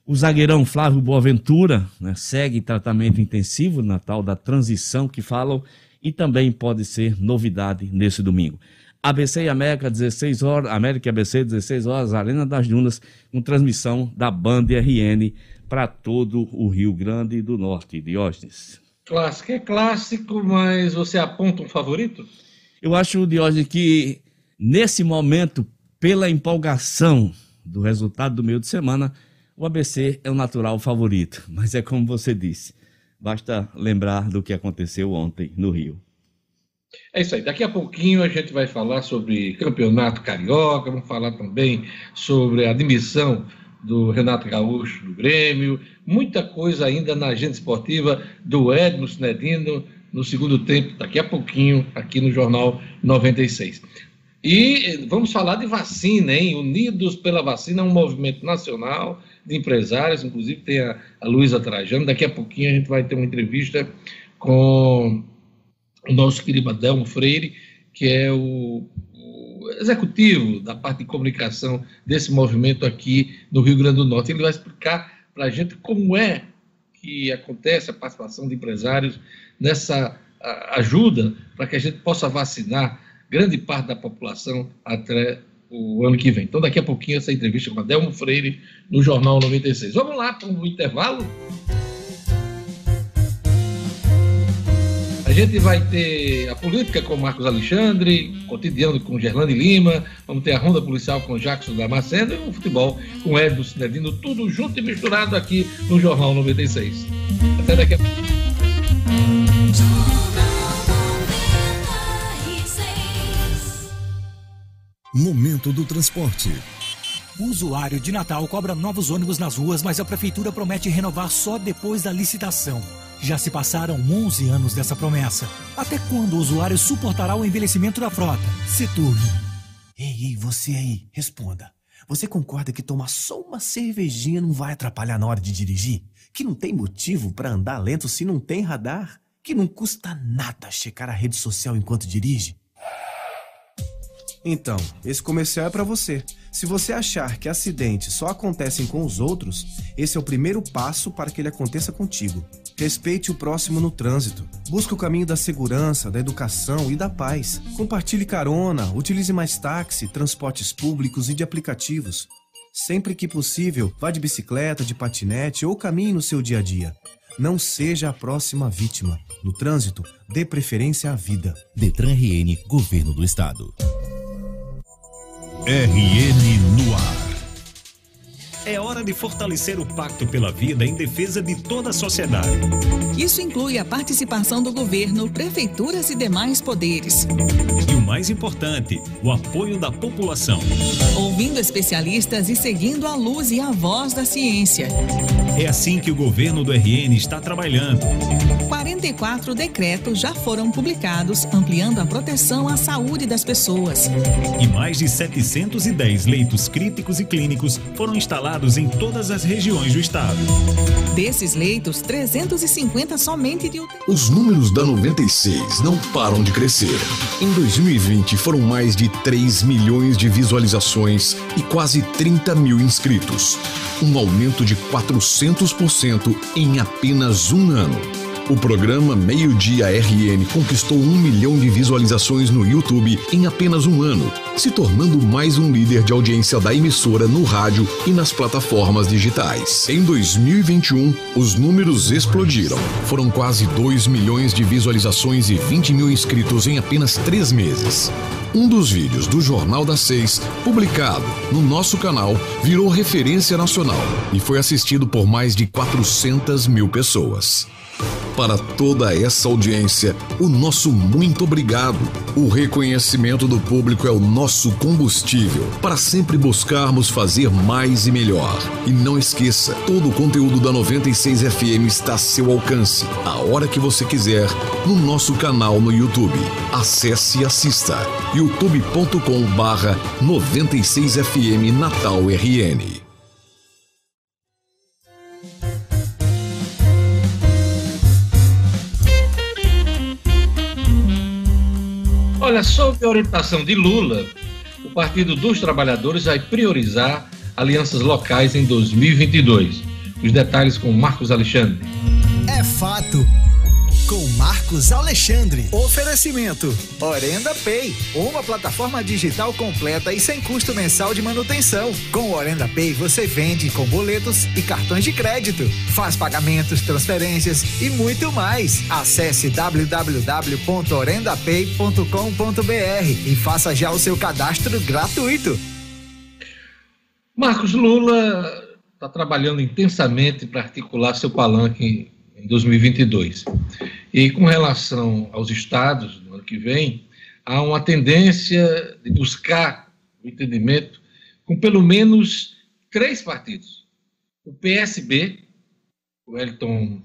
O zagueirão Flávio Boaventura né, segue tratamento intensivo na tal da transição que falam e também pode ser novidade nesse domingo. ABC e América, 16 horas, América e ABC, 16 horas, Arena das Dunas, com transmissão da Band RN para todo o Rio Grande do Norte. Diógenes. Clássico é clássico, mas você aponta um favorito? Eu acho, Diógenes, que nesse momento, pela empolgação do resultado do meio de semana, o ABC é o natural favorito, mas é como você disse, basta lembrar do que aconteceu ontem no Rio. É isso aí. Daqui a pouquinho a gente vai falar sobre campeonato carioca, vamos falar também sobre a admissão do Renato Gaúcho do Grêmio, muita coisa ainda na agenda esportiva do Edmo Sinedino no segundo tempo, daqui a pouquinho, aqui no Jornal 96. E vamos falar de vacina, hein? Unidos pela Vacina um movimento nacional de empresários, inclusive tem a, a Luísa Trajano. Daqui a pouquinho a gente vai ter uma entrevista com o nosso querido Adelmo Freire, que é o, executivo da parte de comunicação desse movimento aqui no Rio Grande do Norte. Ele vai explicar para a gente como é que acontece a participação de empresários nessa ajuda para que a gente possa vacinar grande parte da população até o ano que vem. Então, daqui a pouquinho, essa entrevista com a Delmo Freire no Jornal 96. Vamos lá para um intervalo? A gente vai ter a política com Marcos Alexandre, cotidiano com Gerlane Lima, vamos ter a ronda policial com Jackson Damasceno e o futebol com Edson Cinedino, tudo junto e misturado aqui no Jornal 96. Até daqui a pouco. Momento do transporte. O usuário de Natal cobra novos ônibus nas ruas, mas a prefeitura promete renovar só depois da licitação. Já se passaram 11 anos dessa promessa. Até quando o usuário suportará o envelhecimento da frota? Seturno. Ei, ei, você aí, responda. Você concorda que tomar só uma cervejinha não vai atrapalhar na hora de dirigir? Que não tem motivo para andar lento se não tem radar? Que não custa nada checar a rede social enquanto dirige? Então, esse comercial é para você. Se você achar que acidentes só acontecem com os outros, esse é o primeiro passo para que ele aconteça contigo. Respeite o próximo no trânsito. Busque o caminho da segurança, da educação e da paz. Compartilhe carona, utilize mais táxi, transportes públicos e de aplicativos. Sempre que possível, vá de bicicleta, de patinete ou caminhe no seu dia a dia. Não seja a próxima vítima. No trânsito, dê preferência à vida. Detran RN, Governo do Estado. RN no ar. É hora de fortalecer o Pacto pela Vida em defesa de toda a sociedade. Isso inclui a participação do governo, prefeituras e demais poderes. E o mais importante, o apoio da população. Ouvindo especialistas e seguindo a luz e a voz da ciência. É assim que o governo do RN está trabalhando. 44 decretos já foram publicados, ampliando a proteção à saúde das pessoas. E mais de 710 leitos críticos e clínicos foram instalados em todas as regiões do estado. Desses leitos, 350 somente de UTI. Os números da 96 não param de crescer. Em 2020 foram mais de 3 milhões de visualizações e quase 30 mil inscritos. Um aumento de 400% em apenas um ano. O programa Meio Dia RN conquistou um milhão de visualizações no YouTube em apenas um ano, se tornando mais um líder de audiência da emissora no rádio e nas plataformas digitais. Em 2021, os números explodiram. Foram quase 2 milhões de visualizações e 20 mil inscritos em apenas três meses. Um dos vídeos do Jornal das Seis, publicado no nosso canal, virou referência nacional e foi assistido por mais de 400 mil pessoas. Para toda essa audiência, o nosso muito obrigado. O reconhecimento do público é o nosso combustível para sempre buscarmos fazer mais e melhor. E não esqueça, todo o conteúdo da 96 FM está a seu alcance, a hora que você quiser, no nosso canal no YouTube. Acesse e assista. youtube.com/barra 96 FM Natal RN. Olha, sob a orientação de Lula, o Partido dos Trabalhadores vai priorizar alianças locais em 2022. Os detalhes com Marcos Alexandre. É fato com Marcos Alexandre. Oferecimento: Orenda Pay, uma plataforma digital completa e sem custo mensal de manutenção. Com Orenda Pay você vende com boletos e cartões de crédito, faz pagamentos, transferências e muito mais. Acesse www.orendapay.com.br e faça já o seu cadastro gratuito. Marcos Lula está trabalhando intensamente para articular seu palanque em 2022. E com relação aos estados, no ano que vem, há uma tendência de buscar o entendimento com pelo menos três partidos. O PSB, o Wellington,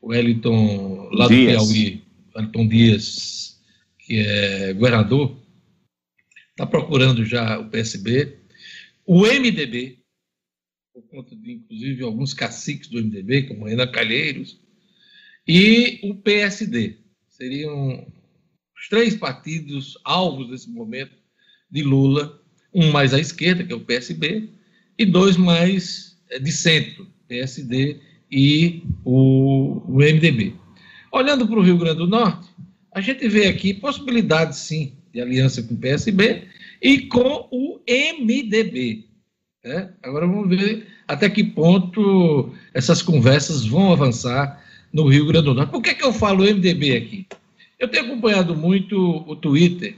o Wellington lá do Dias. Piauí, Wellington Dias, que é governador, está procurando já o PSB. O MDB, por conta de, inclusive, alguns caciques do MDB, como Renan Calheiros, e o PSD. Seriam os três partidos alvos nesse momento de Lula, um mais à esquerda, que é o PSB, e dois mais eh, de centro, PSD e o, MDB. Olhando para o Rio Grande do Norte, a gente vê aqui possibilidades, sim, de aliança com o PSB e com o MDB. Né? Agora vamos ver até que ponto essas conversas vão avançar no Rio Grande do Norte. Por que, que eu falo MDB aqui? Eu tenho acompanhado muito o Twitter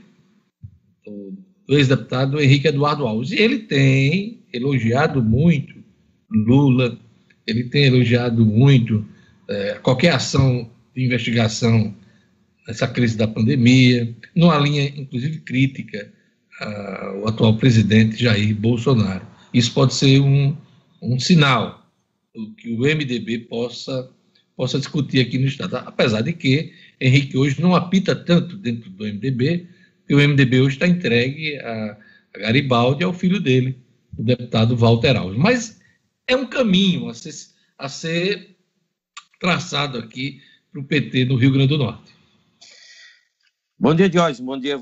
do ex-deputado Henrique Eduardo Alves, e ele tem elogiado muito Lula, ele tem elogiado muito é, qualquer ação de investigação nessa crise da pandemia, numa linha, inclusive, crítica ao atual presidente Jair Bolsonaro. Isso pode ser um, um sinal que o MDB possa possa discutir aqui no Estado. Apesar de que Henrique hoje não apita tanto dentro do MDB, porque o MDB hoje está entregue a, Garibaldi e ao filho dele, o deputado Walter Alves. Mas é um caminho a ser, a ser traçado aqui para o PT no Rio Grande do Norte. Bom dia, Jorge. Bom dia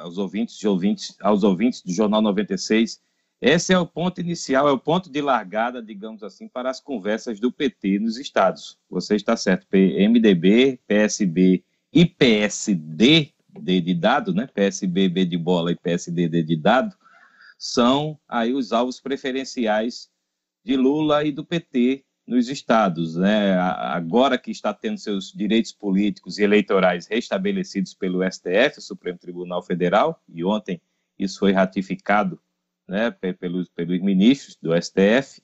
aos ouvintes, ouvintes, aos ouvintes do Jornal 96. Esse é o ponto inicial, é o ponto de largada, digamos assim, para as conversas do PT nos estados. Você está certo, MDB, PSB e PSD, D de dado, né? PSB, B de bola e PSD, D de dado, são aí os alvos preferenciais de Lula e do PT nos estados, né? Agora que está tendo seus direitos políticos e eleitorais restabelecidos pelo STF, Supremo Tribunal Federal, e ontem isso foi ratificado né, pelos, pelos ministros do STF,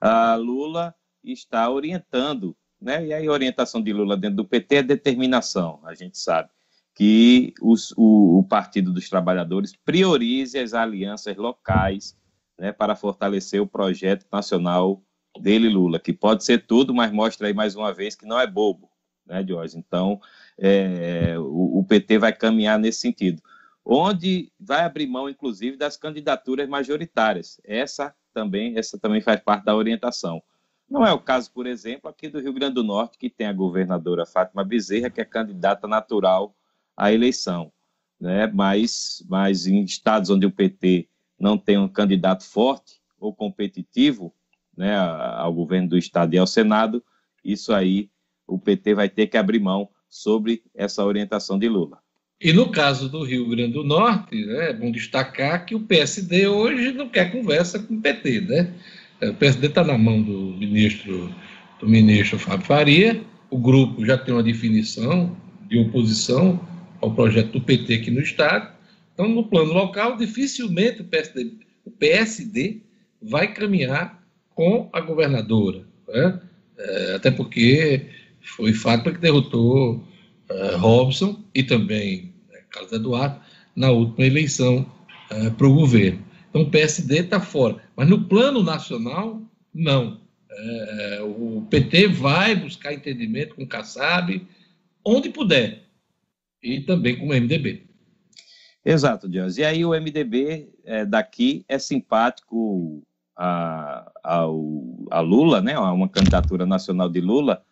a Lula está orientando, né? E a orientação de Lula dentro do PT é determinação, a gente sabe que os, o, o, Partido dos Trabalhadores priorize as alianças locais né, para fortalecer o projeto nacional dele, Lula, que pode ser tudo, mas mostra aí mais uma vez que não é bobo, né, Jorge? Então, é, o, o, PT vai caminhar nesse sentido. Onde vai abrir mão, inclusive, das candidaturas majoritárias. Essa também, essa também faz parte da orientação. Não é o caso, por exemplo, aqui do Rio Grande do Norte, que tem a governadora Fátima Bezerra, que é candidata natural à eleição. Né? Mas, mas em estados onde o PT não tem um candidato forte ou competitivo né, ao governo do estado e ao Senado, isso aí o PT vai ter que abrir mão sobre essa orientação de Lula. E no caso do Rio Grande do Norte, né, é bom destacar que o PSD hoje não quer conversa com o PT, né? É, o PSD está na mão do ministro, do ministro Fábio Faria. O grupo já tem uma definição de oposição ao projeto do PT aqui no estado. Então, no plano local, dificilmente o PSD, o PSD vai caminhar com a governadora, né? é, até porque foi Fátima que derrotou é, Robson e também Carlos Eduardo na última eleição é, para o governo. Então o PSD está fora, mas no plano nacional, não. É, o PT vai buscar entendimento com o Kassab onde puder e também com o MDB. Exato, Dias. E aí o MDB é, daqui é simpático a, a, a Lula, né, uma candidatura nacional de Lula,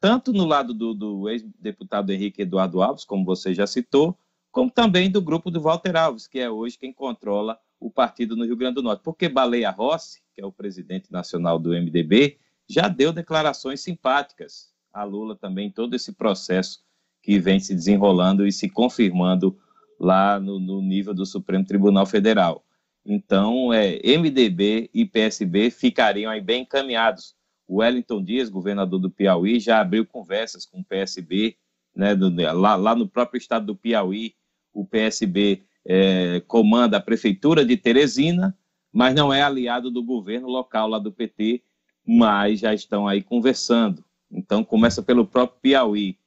tanto no lado do, do ex-deputado Henrique Eduardo Alves, como você já citou, como também do grupo do Walter Alves, que é hoje quem controla o partido no Rio Grande do Norte. Porque Baleia Rossi, que é o presidente nacional do MDB, já deu declarações simpáticas a Lula também, todo esse processo que vem se desenrolando e se confirmando lá no, no nível do Supremo Tribunal Federal. Então, é, MDB e PSB ficariam aí bem encaminhados. O Wellington Dias, governador do Piauí, já abriu conversas com o PSB, né, do, lá, lá, no próprio estado do Piauí, o PSB é, comanda a prefeitura de Teresina, mas não é aliado do governo local lá do PT, mas já estão aí conversando. Então, começa pelo próprio Piauí.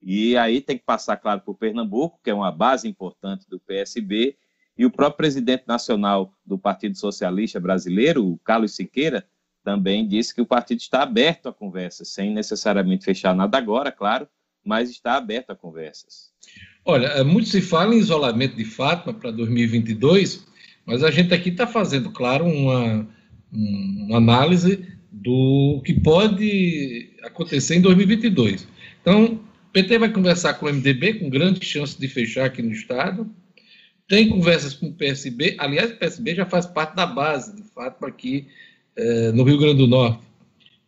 E aí tem que passar, claro, por Pernambuco, que é uma base importante do PSB, e o próprio presidente nacional do Partido Socialista Brasileiro, o Carlos Siqueira, também disse que o partido está aberto a conversas, sem necessariamente fechar nada agora, claro, mas está aberto a conversas. Olha, é, muito se fala em isolamento de Fátima para 2022, mas a gente aqui está fazendo, claro, uma, uma análise do que pode acontecer em 2022. Então, o PT vai conversar com o MDB, com grande chance de fechar aqui no Estado, tem conversas com o PSB, aliás, o PSB já faz parte da base, de fato, aqui é, no Rio Grande do Norte.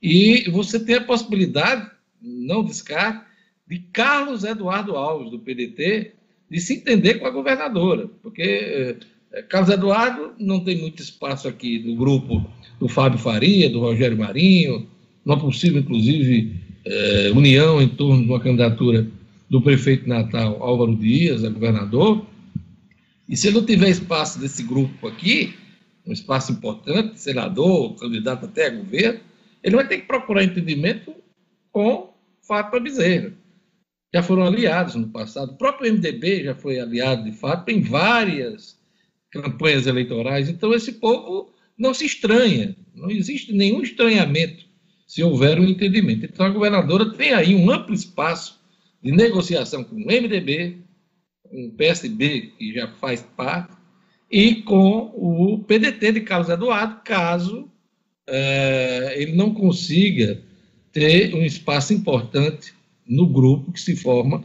E você tem a possibilidade, não descarte, de Carlos Eduardo Alves, do PDT, de se entender com a governadora, porque é, Carlos Eduardo não tem muito espaço aqui no grupo do Fábio Faria, do Rogério Marinho, uma possível, inclusive, é, união em torno de uma candidatura do prefeito Natal Álvaro Dias, a governador, e se não tiver espaço desse grupo aqui, um espaço importante, senador, candidato até a governo, ele vai ter que procurar entendimento com Fátima Bezerra. Já foram aliados no passado. O próprio MDB já foi aliado de fato em várias campanhas eleitorais. Então, esse povo não se estranha. Não existe nenhum estranhamento se houver um entendimento. Então, a governadora tem aí um amplo espaço de negociação com o MDB, com o PSB, que já faz parte, e com o PDT de Carlos Eduardo, caso é, ele não consiga ter um espaço importante no grupo que se forma,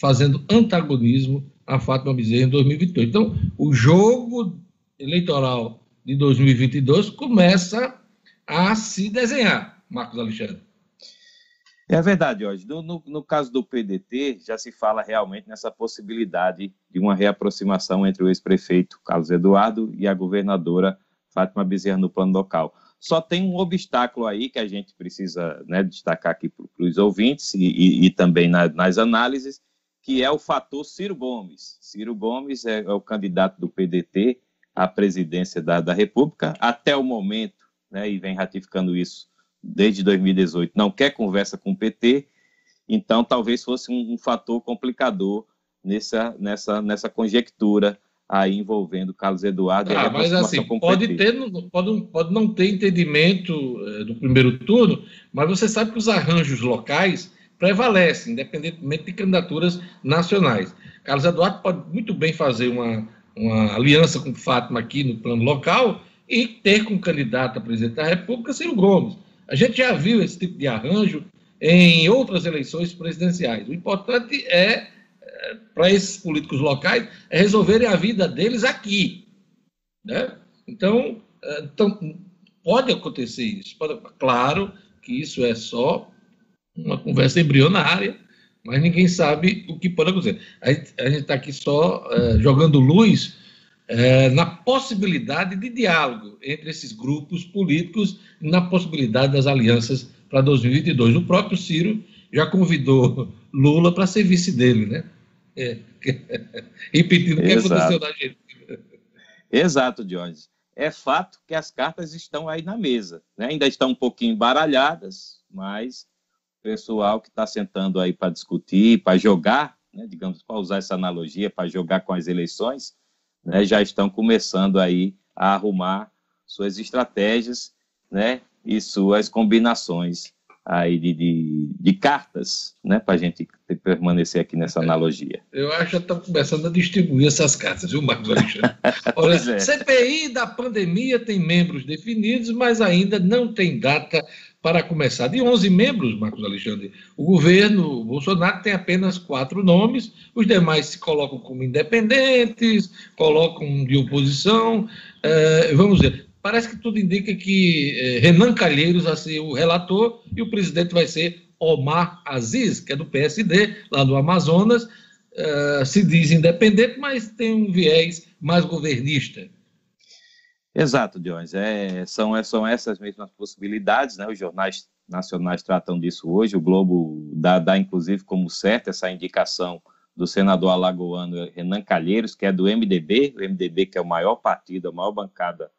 fazendo antagonismo a Fátima Bezerra em 2028. Então, o jogo eleitoral de 2022 começa a se desenhar, Marcos Alexandre. É verdade, Jorge. No, no, no, caso do PDT, já se fala realmente nessa possibilidade de uma reaproximação entre o ex-prefeito Carlos Eduardo e a governadora Fátima Bezerra no plano local. Só tem um obstáculo aí que a gente precisa né, destacar aqui para os ouvintes e, e, e também na, nas análises, que é o fator Ciro Gomes. Ciro Gomes é, é o candidato do PDT à presidência da, da República. Até o momento, né, e vem ratificando isso desde 2018, não quer conversa com o PT, então talvez fosse um, um fator complicador nessa, nessa, nessa conjectura aí envolvendo Carlos Eduardo. Ah, mas assim, pode, ter, pode, pode não ter entendimento é, do primeiro turno, mas você sabe que os arranjos locais prevalecem, independentemente de candidaturas nacionais. Carlos Eduardo pode muito bem fazer uma, uma aliança com Fátima aqui no plano local e ter como candidato a presidente da República Ciro Gomes. A gente já viu esse tipo de arranjo em outras eleições presidenciais. O importante é para esses políticos locais é resolverem a vida deles aqui. Né? Então, é, então, pode acontecer isso. Pode, claro que isso é só uma conversa embrionária, mas ninguém sabe o que pode acontecer. A gente está aqui só é, jogando luz é, na possibilidade de diálogo entre esses grupos políticos, na possibilidade das alianças para 2022. O próprio Ciro já convidou Lula para ser vice dele, né? [LAUGHS] É. Repetindo o que aconteceu na gente. Exato, Jones. É fato que as cartas estão aí na mesa. Né? Ainda estão um pouquinho embaralhadas, mas o pessoal que está sentando aí para discutir, para jogar, né, digamos, para usar essa analogia, para jogar com as eleições, né, já estão começando aí a arrumar suas estratégias né, e suas combinações aí de, de, de cartas, né, para a gente permanecer aqui nessa analogia. Eu acho que estão começando a distribuir essas cartas, viu, Marcos Alexandre? [LAUGHS] Olha, é. CPI da pandemia tem membros definidos, mas ainda não tem data para começar. De 11 membros, Marcos Alexandre, o governo Bolsonaro tem apenas quatro nomes, os demais se colocam como independentes, colocam de oposição. É, vamos ver, parece que tudo indica que eh, Renan Calheiros vai ser o relator e o presidente vai ser Omar Aziz, que é do PSD, lá do Amazonas. Uh, se diz independente, mas tem um viés mais governista. Exato, Dionis. É, são, são essas mesmas possibilidades, né? Os jornais nacionais tratam disso hoje. O Globo dá, dá inclusive, como certo essa indicação do senador alagoano Renan Calheiros, que é do MDB, o MDB que é o maior partido, a maior bancada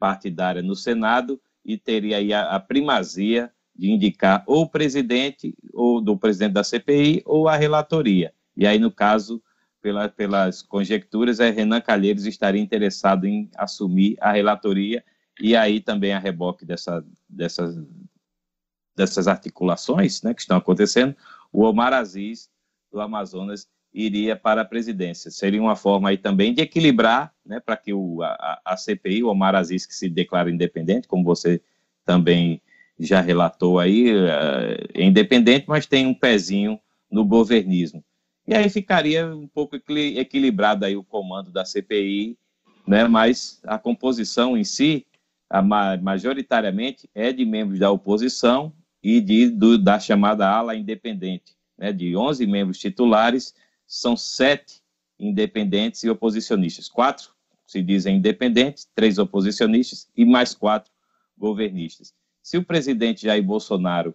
partidária no Senado e teria aí a, a primazia de indicar ou o presidente ou do presidente da CPI ou a relatoria. E aí, no caso, pela, pelas conjecturas, é Renan Calheiros estaria interessado em assumir a relatoria e aí também a reboque dessa, dessas, dessas articulações né, que estão acontecendo, o Omar Aziz, do Amazonas, iria para a presidência. Seria uma forma aí também de equilibrar, né, para que o, a, a, CPI, o Omar Aziz, que se declara independente, como você também já relatou aí, é, é independente, mas tem um pezinho no governismo. E aí ficaria um pouco equilibrado aí o comando da CPI, né, mas a composição em si, a, majoritariamente, é de membros da oposição e de, do, da chamada ala independente, né, de 11 membros titulares, são sete independentes e oposicionistas. Quatro se dizem independentes, três oposicionistas e mais quatro governistas. Se o presidente Jair Bolsonaro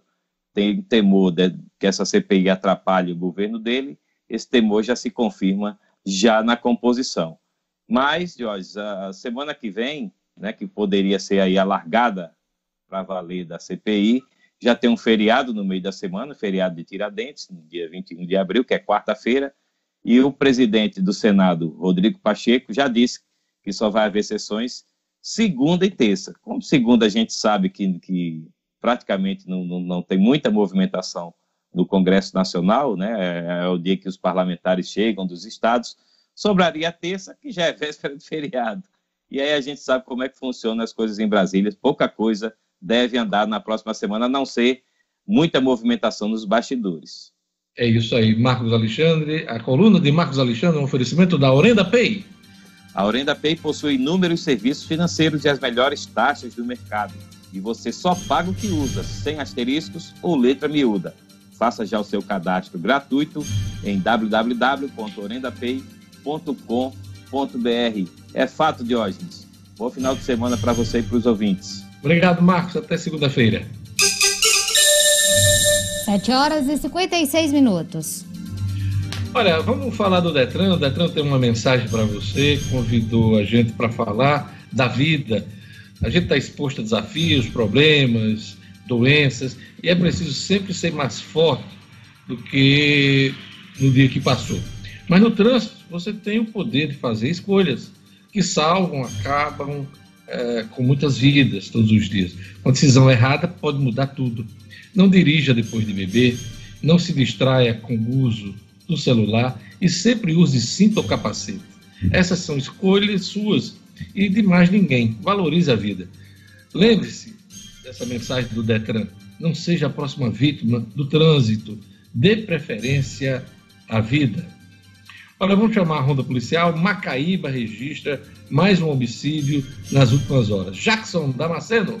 tem temor de que essa CPI atrapalhe o governo dele, esse temor já se confirma já na composição. Mas, Jorge, a semana que vem, né, que poderia ser aí alargada para valer da CPI, já tem um feriado no meio da semana, feriado de Tiradentes, no dia 21 de abril, que é quarta-feira, e o presidente do Senado, Rodrigo Pacheco, já disse que só vai haver sessões segunda e terça. Como segunda a gente sabe que, que praticamente não, não, não, tem muita movimentação no Congresso Nacional, né? É, é, o dia que os parlamentares chegam dos estados, sobraria a terça, que já é véspera de feriado. E aí a gente sabe como é que funcionam as coisas em Brasília, pouca coisa deve andar na próxima semana, a não ser muita movimentação nos bastidores. É isso aí, Marcos Alexandre. A coluna de Marcos Alexandre é um oferecimento da Orenda Pay. A Orenda Pay possui inúmeros serviços financeiros e as melhores taxas do mercado. E você só paga o que usa, sem asteriscos ou letra miúda. Faça já o seu cadastro gratuito em www.orendapay.com.br. É fato, Diógenes. Bom final de semana para você e para os ouvintes. Obrigado, Marcos. Até segunda-feira. 7 horas e 56 minutos. Olha, vamos falar do Detran. O Detran tem uma mensagem para você, convidou a gente para falar da vida A gente está exposto a desafios, problemas, doenças, e é preciso sempre ser mais forte do que no dia que passou. Mas no trânsito, você tem o poder de fazer escolhas que salvam, acabam é, com muitas vidas todos os dias. Uma decisão errada pode mudar tudo. Não dirija depois de beber, não se distraia com o uso do celular e sempre use cinto ou capacete. Essas são escolhas suas e de mais ninguém. Valorize a vida. Lembre-se dessa mensagem do Detran. Não seja a próxima vítima do trânsito. Dê preferência à vida. Olha, vamos chamar a ronda policial. Macaíba registra mais um homicídio nas últimas horas. Jackson Damasceno.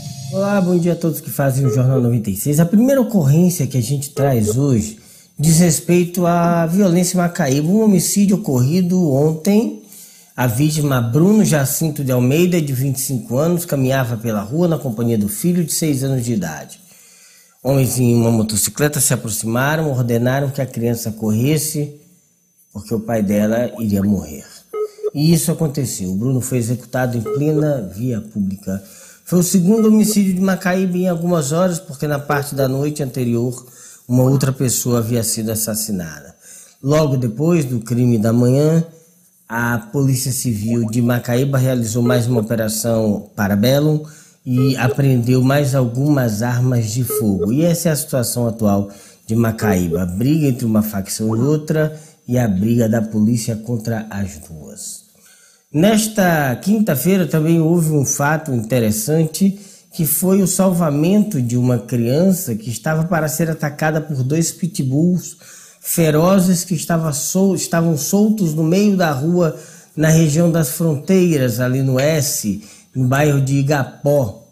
Olá, bom dia a todos que fazem o Jornal 96. A primeira ocorrência que a gente traz hoje diz respeito à violência em Macaíba, um homicídio ocorrido ontem. A vítima Bruno Jacinto de Almeida, de 25 anos, caminhava pela rua na companhia do filho de 6 anos de idade. Homens em uma motocicleta se aproximaram, ordenaram que a criança corresse, porque o pai dela iria morrer. E isso aconteceu. O Bruno foi executado em plena via pública foi o segundo homicídio de Macaíba em algumas horas, porque na parte da noite anterior uma outra pessoa havia sido assassinada. Logo depois do crime da manhã, a Polícia Civil de Macaíba realizou mais uma operação Parabellum e apreendeu mais algumas armas de fogo. E essa é a situação atual de Macaíba: a briga entre uma facção e outra e a briga da polícia contra as duas. Nesta quinta-feira também houve um fato interessante que foi o salvamento de uma criança que estava para ser atacada por dois pitbulls ferozes que estavam, sol estavam soltos no meio da rua na região das fronteiras, ali no S, no bairro de Igapó.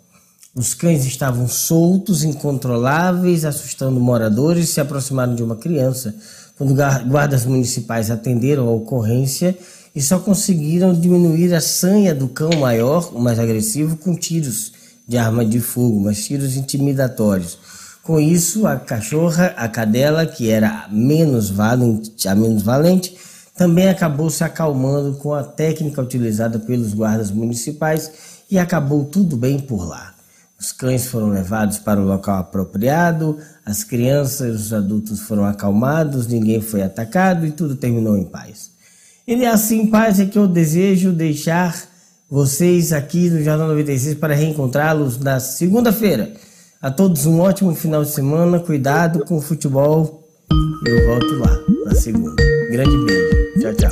Os cães estavam soltos, incontroláveis, assustando moradores, se aproximaram de uma criança. Quando guardas municipais atenderam a ocorrência, e só conseguiram diminuir a sanha do cão maior, o mais agressivo, com tiros de arma de fogo, mas tiros intimidatórios. Com isso, a cachorra, a cadela, que era menos valente, a menos valente, também acabou se acalmando com a técnica utilizada pelos guardas municipais e acabou tudo bem por lá. Os cães foram levados para o local apropriado, as crianças e os adultos foram acalmados, ninguém foi atacado e tudo terminou em paz. Ele é assim, paz, é que eu desejo deixar vocês aqui no Jornal 96 para reencontrá-los na segunda-feira. A todos um ótimo final de semana, cuidado com o futebol. Eu volto lá na segunda. Grande beijo. Tchau, tchau.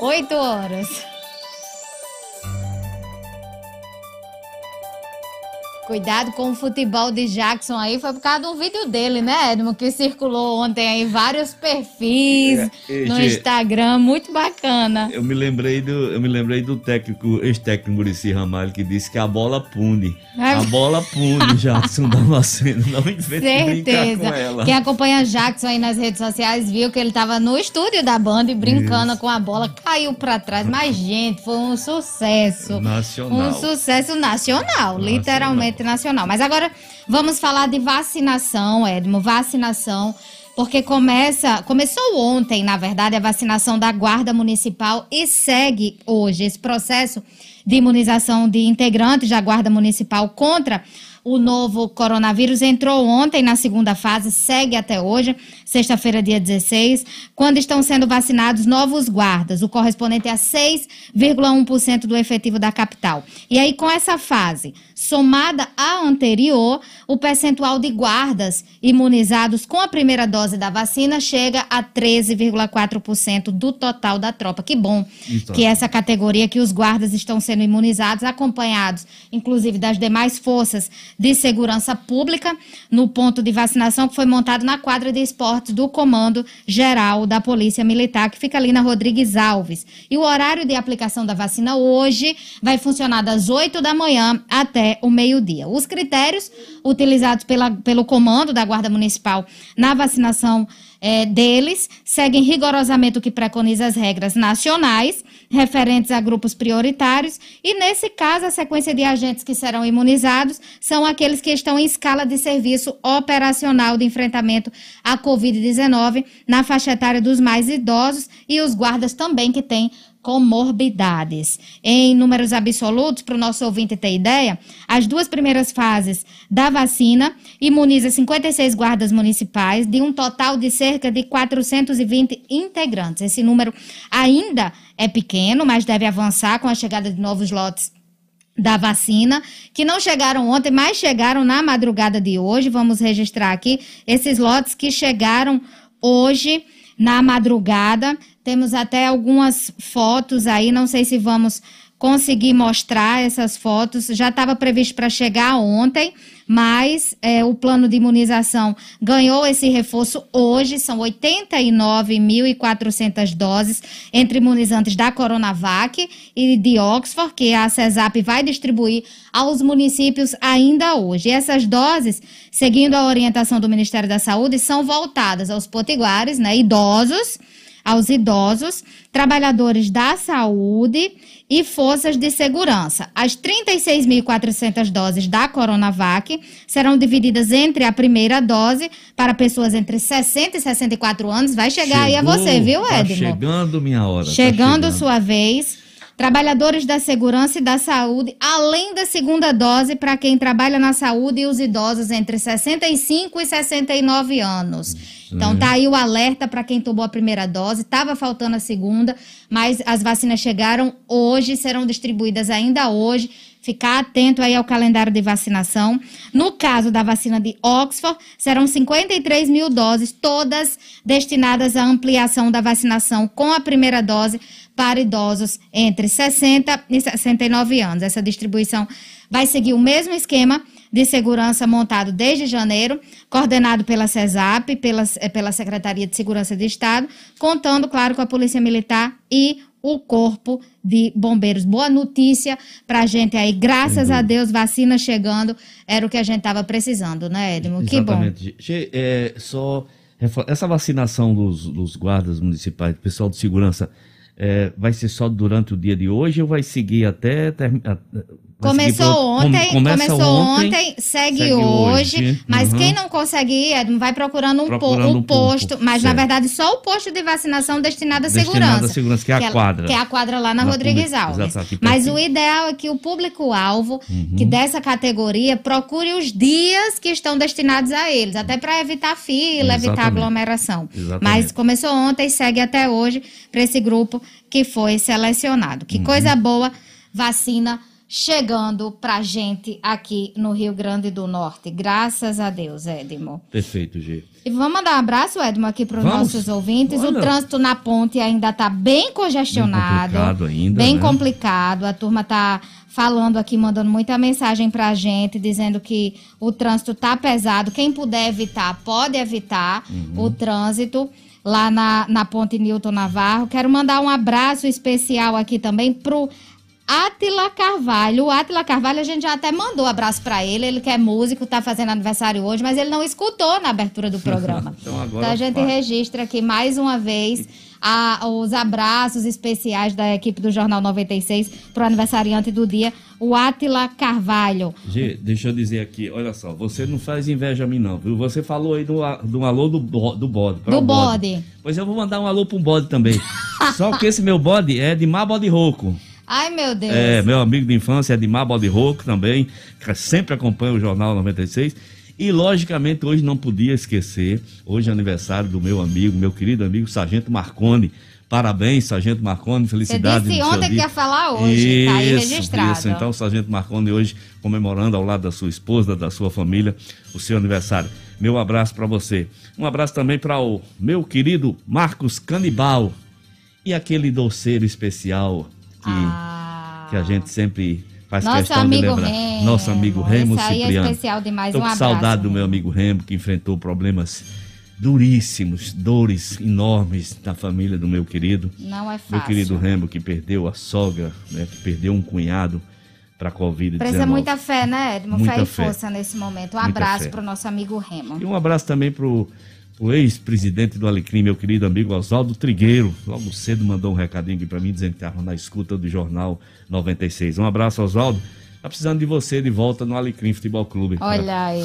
Oito horas. Cuidado com o futebol de Jackson aí, foi por causa de um vídeo dele, né, Edmo? Que circulou ontem aí vários perfis é, no Instagram, muito bacana. Eu me lembrei do, eu me lembrei do técnico, ex-técnico Murici Ramalho, que disse que a bola pune. É. A bola pune, [LAUGHS] Jackson Damasceno. Não inventa brincar com ela. Quem acompanha Jackson aí nas redes sociais viu que ele estava no estúdio da banda e brincando Isso. com a bola, caiu para trás. Mas, gente, foi um sucesso. Nacional. Um sucesso nacional, nacional. literalmente nacional. Mas agora vamos falar de vacinação, Edmo, vacinação, porque começa, começou ontem, na verdade, a vacinação da Guarda Municipal e segue hoje esse processo de imunização de integrantes da Guarda Municipal contra o novo coronavírus entrou ontem na segunda fase, segue até hoje, sexta-feira, dia 16, quando estão sendo vacinados novos guardas, o correspondente a 6,1% do efetivo da capital. E aí, com essa fase, somada à anterior, o percentual de guardas imunizados com a primeira dose da vacina chega a 13,4% do total da tropa. Que bom Isso. que essa categoria que os guardas estão sendo imunizados, acompanhados, inclusive, das demais forças de Segurança Pública no ponto de vacinação que foi montado na quadra de do Comando Geral da Polícia Militar, que fica ali na Rodrigues Alves. E o horário de aplicação da vacina hoje vai funcionar das 8 da manhã até o meio-dia. Os critérios utilizados pela, pelo comando da Guarda Municipal na vacinação é, deles seguem rigorosamente o que preconiza as regras nacionais referentes a grupos prioritários e, nesse caso, a sequência de agentes que serão imunizados são aqueles que estão em escala de serviço operacional de enfrentamento à Covid-19 na faixa etária dos mais idosos e os guardas também que têm comorbidades. Em números absolutos, para o nosso ouvinte ter ideia, as duas primeiras fases da vacina imuniza 56 guardas municipais, de um total de cerca de 420 integrantes. Esse número ainda é pequeno, mas deve avançar com a chegada de novos lotes da vacina, que não chegaram ontem, mas chegaram na madrugada de hoje. Vamos registrar aqui esses lotes que chegaram hoje na madrugada. Temos até algumas fotos aí, não sei se vamos conseguir mostrar essas fotos. Já estava previsto para chegar ontem, mas é, o plano de imunização ganhou esse reforço hoje. São 89.400 doses entre imunizantes da Coronavac e de Oxford, que a CESAP vai distribuir aos municípios ainda hoje. E essas doses, seguindo a orientação do Ministério da Saúde, são voltadas aos potiguares, né, idosos aos idosos, trabalhadores da saúde e forças de segurança. As 36.400 doses da Coronavac serão divididas entre a primeira dose para pessoas entre 60 e 64 anos. Vai chegar Chegou, aí a você, viu, Edmo? Tá chegando minha hora. Chegando, tá chegando sua vez trabalhadores da segurança e da saúde, além da segunda dose para quem trabalha na saúde e os idosos entre 65 e 69 anos. Então tá aí o alerta para quem tomou a primeira dose, estava faltando a segunda, mas as vacinas chegaram hoje, serão distribuídas ainda hoje. Ficar atento aí ao calendário de vacinação. No caso da vacina de Oxford, serão 53 mil doses, todas destinadas à ampliação da vacinação com a primeira dose para idosos entre 60 e 69 anos. Essa distribuição vai seguir o mesmo esquema de segurança montado desde janeiro, coordenado pela CESAP, pela, eh, pela Secretaria de Segurança de Estado, contando, claro, com a Polícia Militar e o Corpo de Bombeiros. Boa notícia para a gente aí. Graças a Deus, vacina chegando. Era o que a gente estava precisando, né, Edmo? Que bom. É, só essa vacinação dos, dos guardas municipais, do pessoal de segurança, é, vai ser só durante o dia de hoje ou vai seguir até. Ter, Começou ontem, começou ontem, ontem segue, segue, hoje, hoje. mas uhum. quem não consegue ir, vai procurando um, procurando po, um posto, um, mas certo. na verdade só o posto de vacinação destinado à destinado segurança. À segurança, que é a que quadra. que é a quadra lá na, na Rodrigues Alves. mas o ideal é que o público-alvo uhum. que dessa categoria procure os dias que estão destinados a eles, até para evitar fila, Exatamente. evitar aglomeração. Exatamente. Mas começou ontem segue até hoje para esse grupo que foi selecionado. Que uhum. coisa boa, vacina chegando pra gente aqui no Rio Grande do Norte. Graças a Deus, Edmo. Perfeito, G. E vamos mandar um abraço, Edmo, aqui para os nossos ouvintes. Olha. O trânsito na ponte ainda está bem congestionado. Bem complicado ainda. Bem né? complicado. A turma está falando aqui, mandando muita mensagem para a gente, dizendo que o trânsito está pesado. Quem puder evitar, pode evitar uhum. o trânsito lá na, na Ponte Newton Navarro. Quero mandar um abraço especial aqui também pro Atila Carvalho. O Atila Carvalho, a gente já até mandou um abraço para ele. Ele que é músico, tá fazendo aniversário hoje, mas ele não escutou na abertura do programa. [LAUGHS] então, agora então a gente registra aqui mais uma vez a, os abraços especiais da equipe do Jornal 96 para o aniversariante do dia, o Atila Carvalho. G, deixa eu dizer aqui, olha só, você não faz inveja a mim não, viu? Você falou aí do, do alô do, do bode. Do bode. bode. Pois eu vou mandar um alô para um bode também. [LAUGHS] só que esse meu bode é de má bode rouco. Ai, meu Deus. É, meu amigo de infância, Edmar Bode Rouco também, que sempre acompanha o Jornal 96. E, logicamente, hoje não podia esquecer, hoje é aniversário do meu amigo, meu querido amigo Sargento Marconi. Parabéns, Sargento Marconi, felicidades. Você disse ontem que ia falar hoje, isso, tá aí registrado. Isso, então, Sargento Marconi hoje comemorando ao lado da sua esposa, da sua família, o seu aniversário. Meu abraço para você. Um abraço também para o meu querido Marcos Canibal e aquele doceiro especial que, ah. que a gente sempre Faz Nosso questão amigo de lembrar. Remo. Nosso amigo Remo Esse aí é Cipriano. especial demais. Tô Um com abraço, saudade do meu amigo Remo, que enfrentou problemas duríssimos, dores enormes da família do meu querido. Não é fácil. Meu querido Remo, que perdeu a sogra, né, que perdeu um cunhado para a Covid-19. Precisa muita fé, né, Edmo? Muita fé e fé. força nesse momento. Um Muita abraço para o nosso amigo Remo. E um abraço também pro, pro ex-presidente do Alecrim, meu querido amigo Oswaldo Trigueiro. Logo cedo mandou um recadinho aqui para mim, dizendo que estava na escuta do Jornal 96. Um abraço, Oswaldo. Tá precisando de você de volta no Alecrim Futebol Clube. Olha [LAUGHS] aí.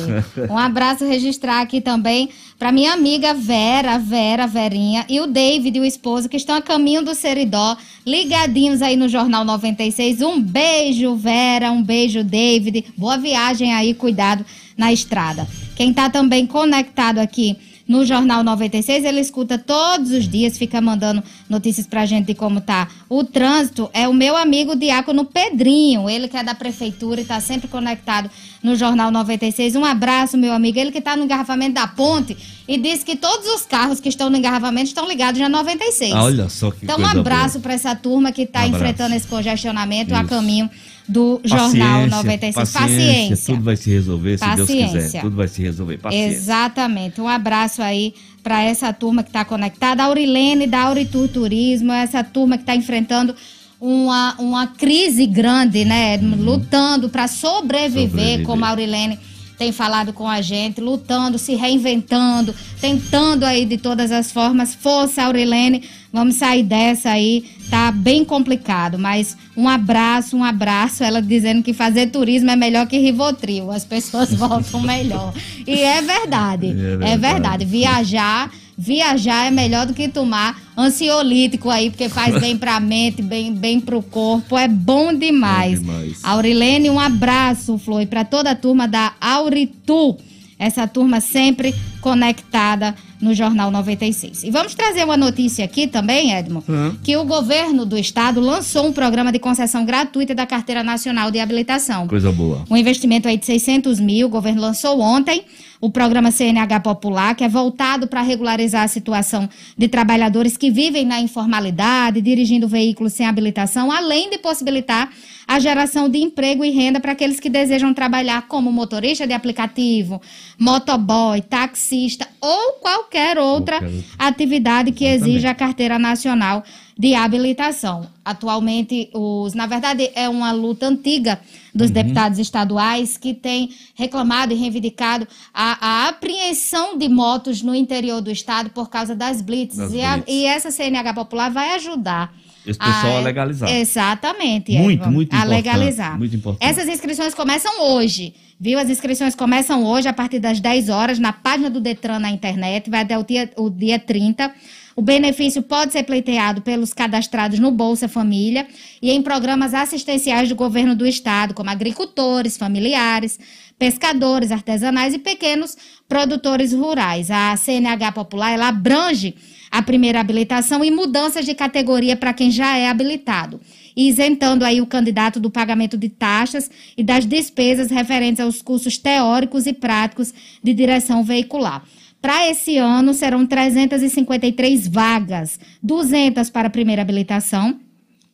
Um abraço registrar aqui também para minha amiga Vera, Vera, Verinha e o David, o esposo, que estão a caminho do Seridó, ligadinhos aí no Jornal 96. Um beijo, Vera, um beijo, David. Boa viagem aí, cuidado na estrada. Quem tá também conectado aqui no Jornal 96, ele escuta todos os dias, fica mandando notícias pra gente de como tá o trânsito. É o meu amigo Diácono Pedrinho, ele que é da prefeitura e tá sempre conectado no Jornal 96. Um abraço, meu amigo. Ele que tá no engarrafamento da ponte e disse que todos os carros que estão no engarrafamento estão ligados na 96. Ah, olha só que Então, um abraço para essa turma que está Um abraço. enfrentando esse congestionamento a Isso. caminho do Jornal 96. Paciência. Tudo vai se resolver, se Deus quiser. Paciência. Tudo vai se resolver. Paciência. Exatamente. Um abraço aí para essa turma que está conectada. A Aurilene da Auritur Turismo, essa turma que está enfrentando uma, uma crise grande, né? Lutando para sobreviver, Sobreviver. como a Aurilene tem falado com a gente, lutando, se reinventando, tentando aí de todas as formas. Força, Aurilene, vamos sair dessa aí. Tá bem complicado, mas um abraço, um abraço. Ela dizendo que fazer turismo é melhor que Rivotril, as pessoas [LAUGHS] voltam melhor. E é verdade, É é verdade. verdade. Viajar, viajar é melhor do que tomar ansiolítico aí, porque faz bem pra mente, bem, bem pro corpo, é bom demais. Aurilene, um abraço, Flor, e pra toda a turma da Auritu. Essa turma sempre conectada no Jornal 96. E vamos trazer uma notícia aqui também, Edmo, que o governo do estado lançou um programa de concessão gratuita da Carteira Nacional de Habilitação. Coisa boa. Um investimento aí de 600 mil, o governo lançou ontem o programa CNH Popular, que é voltado para regularizar a situação de trabalhadores que vivem na informalidade, dirigindo veículos sem habilitação, além de possibilitar a geração de emprego e renda para aqueles que desejam trabalhar como motorista de aplicativo, motoboy, taxista ou qualquer outra atividade que exija a carteira nacional de habilitação. Atualmente, os, na verdade, é uma luta antiga dos Uhum. deputados estaduais que tem reclamado e reivindicado a, a apreensão de motos no interior do estado por causa das blitzes. Das e, a- blitz. e essa CNH Popular vai ajudar. Esse pessoal a legalizar. Exatamente. Muito, Edvan, muito A importante, legalizar. muito importante. Essas inscrições começam hoje, viu? As inscrições começam hoje, a partir das 10 horas, na página do Detran na internet, vai até o dia, o dia 30. O benefício pode ser pleiteado pelos cadastrados no Bolsa Família e em programas assistenciais do governo do estado, como agricultores, familiares, pescadores artesanais e pequenos produtores rurais. A CNH Popular ela abrange a primeira habilitação e mudanças de categoria para quem já é habilitado, isentando aí o candidato do pagamento de taxas e das despesas referentes aos cursos teóricos e práticos de direção veicular. Para esse ano serão 353 vagas, 200 para a primeira habilitação,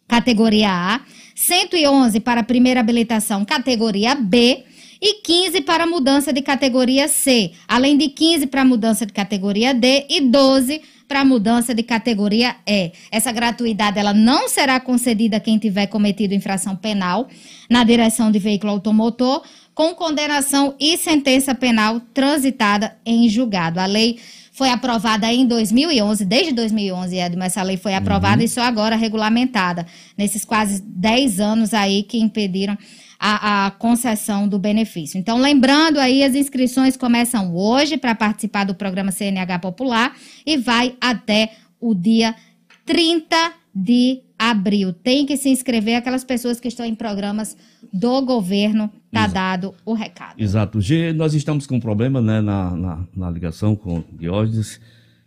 categoria A, 111 para a primeira habilitação, categoria B, e 15 para mudança de categoria C, além de 15 para mudança de categoria D e 12 para mudança de categoria E. Essa gratuidade ela não será concedida a quem tiver cometido infração penal na direção de veículo automotor com condenação e sentença penal transitada em julgado. A lei foi aprovada em 2011, desde 2011, Edmo, essa lei foi aprovada Uhum. e só agora regulamentada, nesses quase 10 anos aí que impediram a, a concessão do benefício. Então, lembrando aí, as inscrições começam hoje para participar do programa CNH Popular e vai até o dia 30 de abril. Tem que se inscrever aquelas pessoas que estão em programas do governo, tá dado o recado. Exato. G, nós estamos com um problema né, na, na, na ligação com o Diógenes.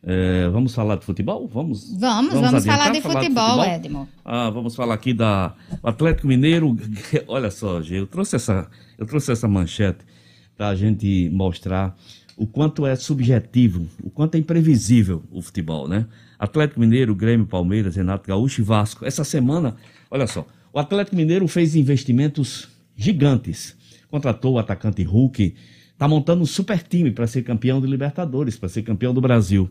É, vamos falar de futebol? Vamos, Vamos, vamos, adiantar, falar de futebol, Edmo. Ah, vamos falar aqui da Atlético Mineiro. [LAUGHS] Olha só, G, eu trouxe essa, eu trouxe essa manchete para a gente mostrar o quanto é subjetivo, o quanto é imprevisível o futebol, né? Atlético Mineiro, Grêmio, Palmeiras, Renato Gaúcho e Vasco. Essa semana, olha só, O Atlético Mineiro fez investimentos gigantes. Contratou o atacante Hulk, está montando um super time para ser campeão de Libertadores, para ser campeão do Brasil.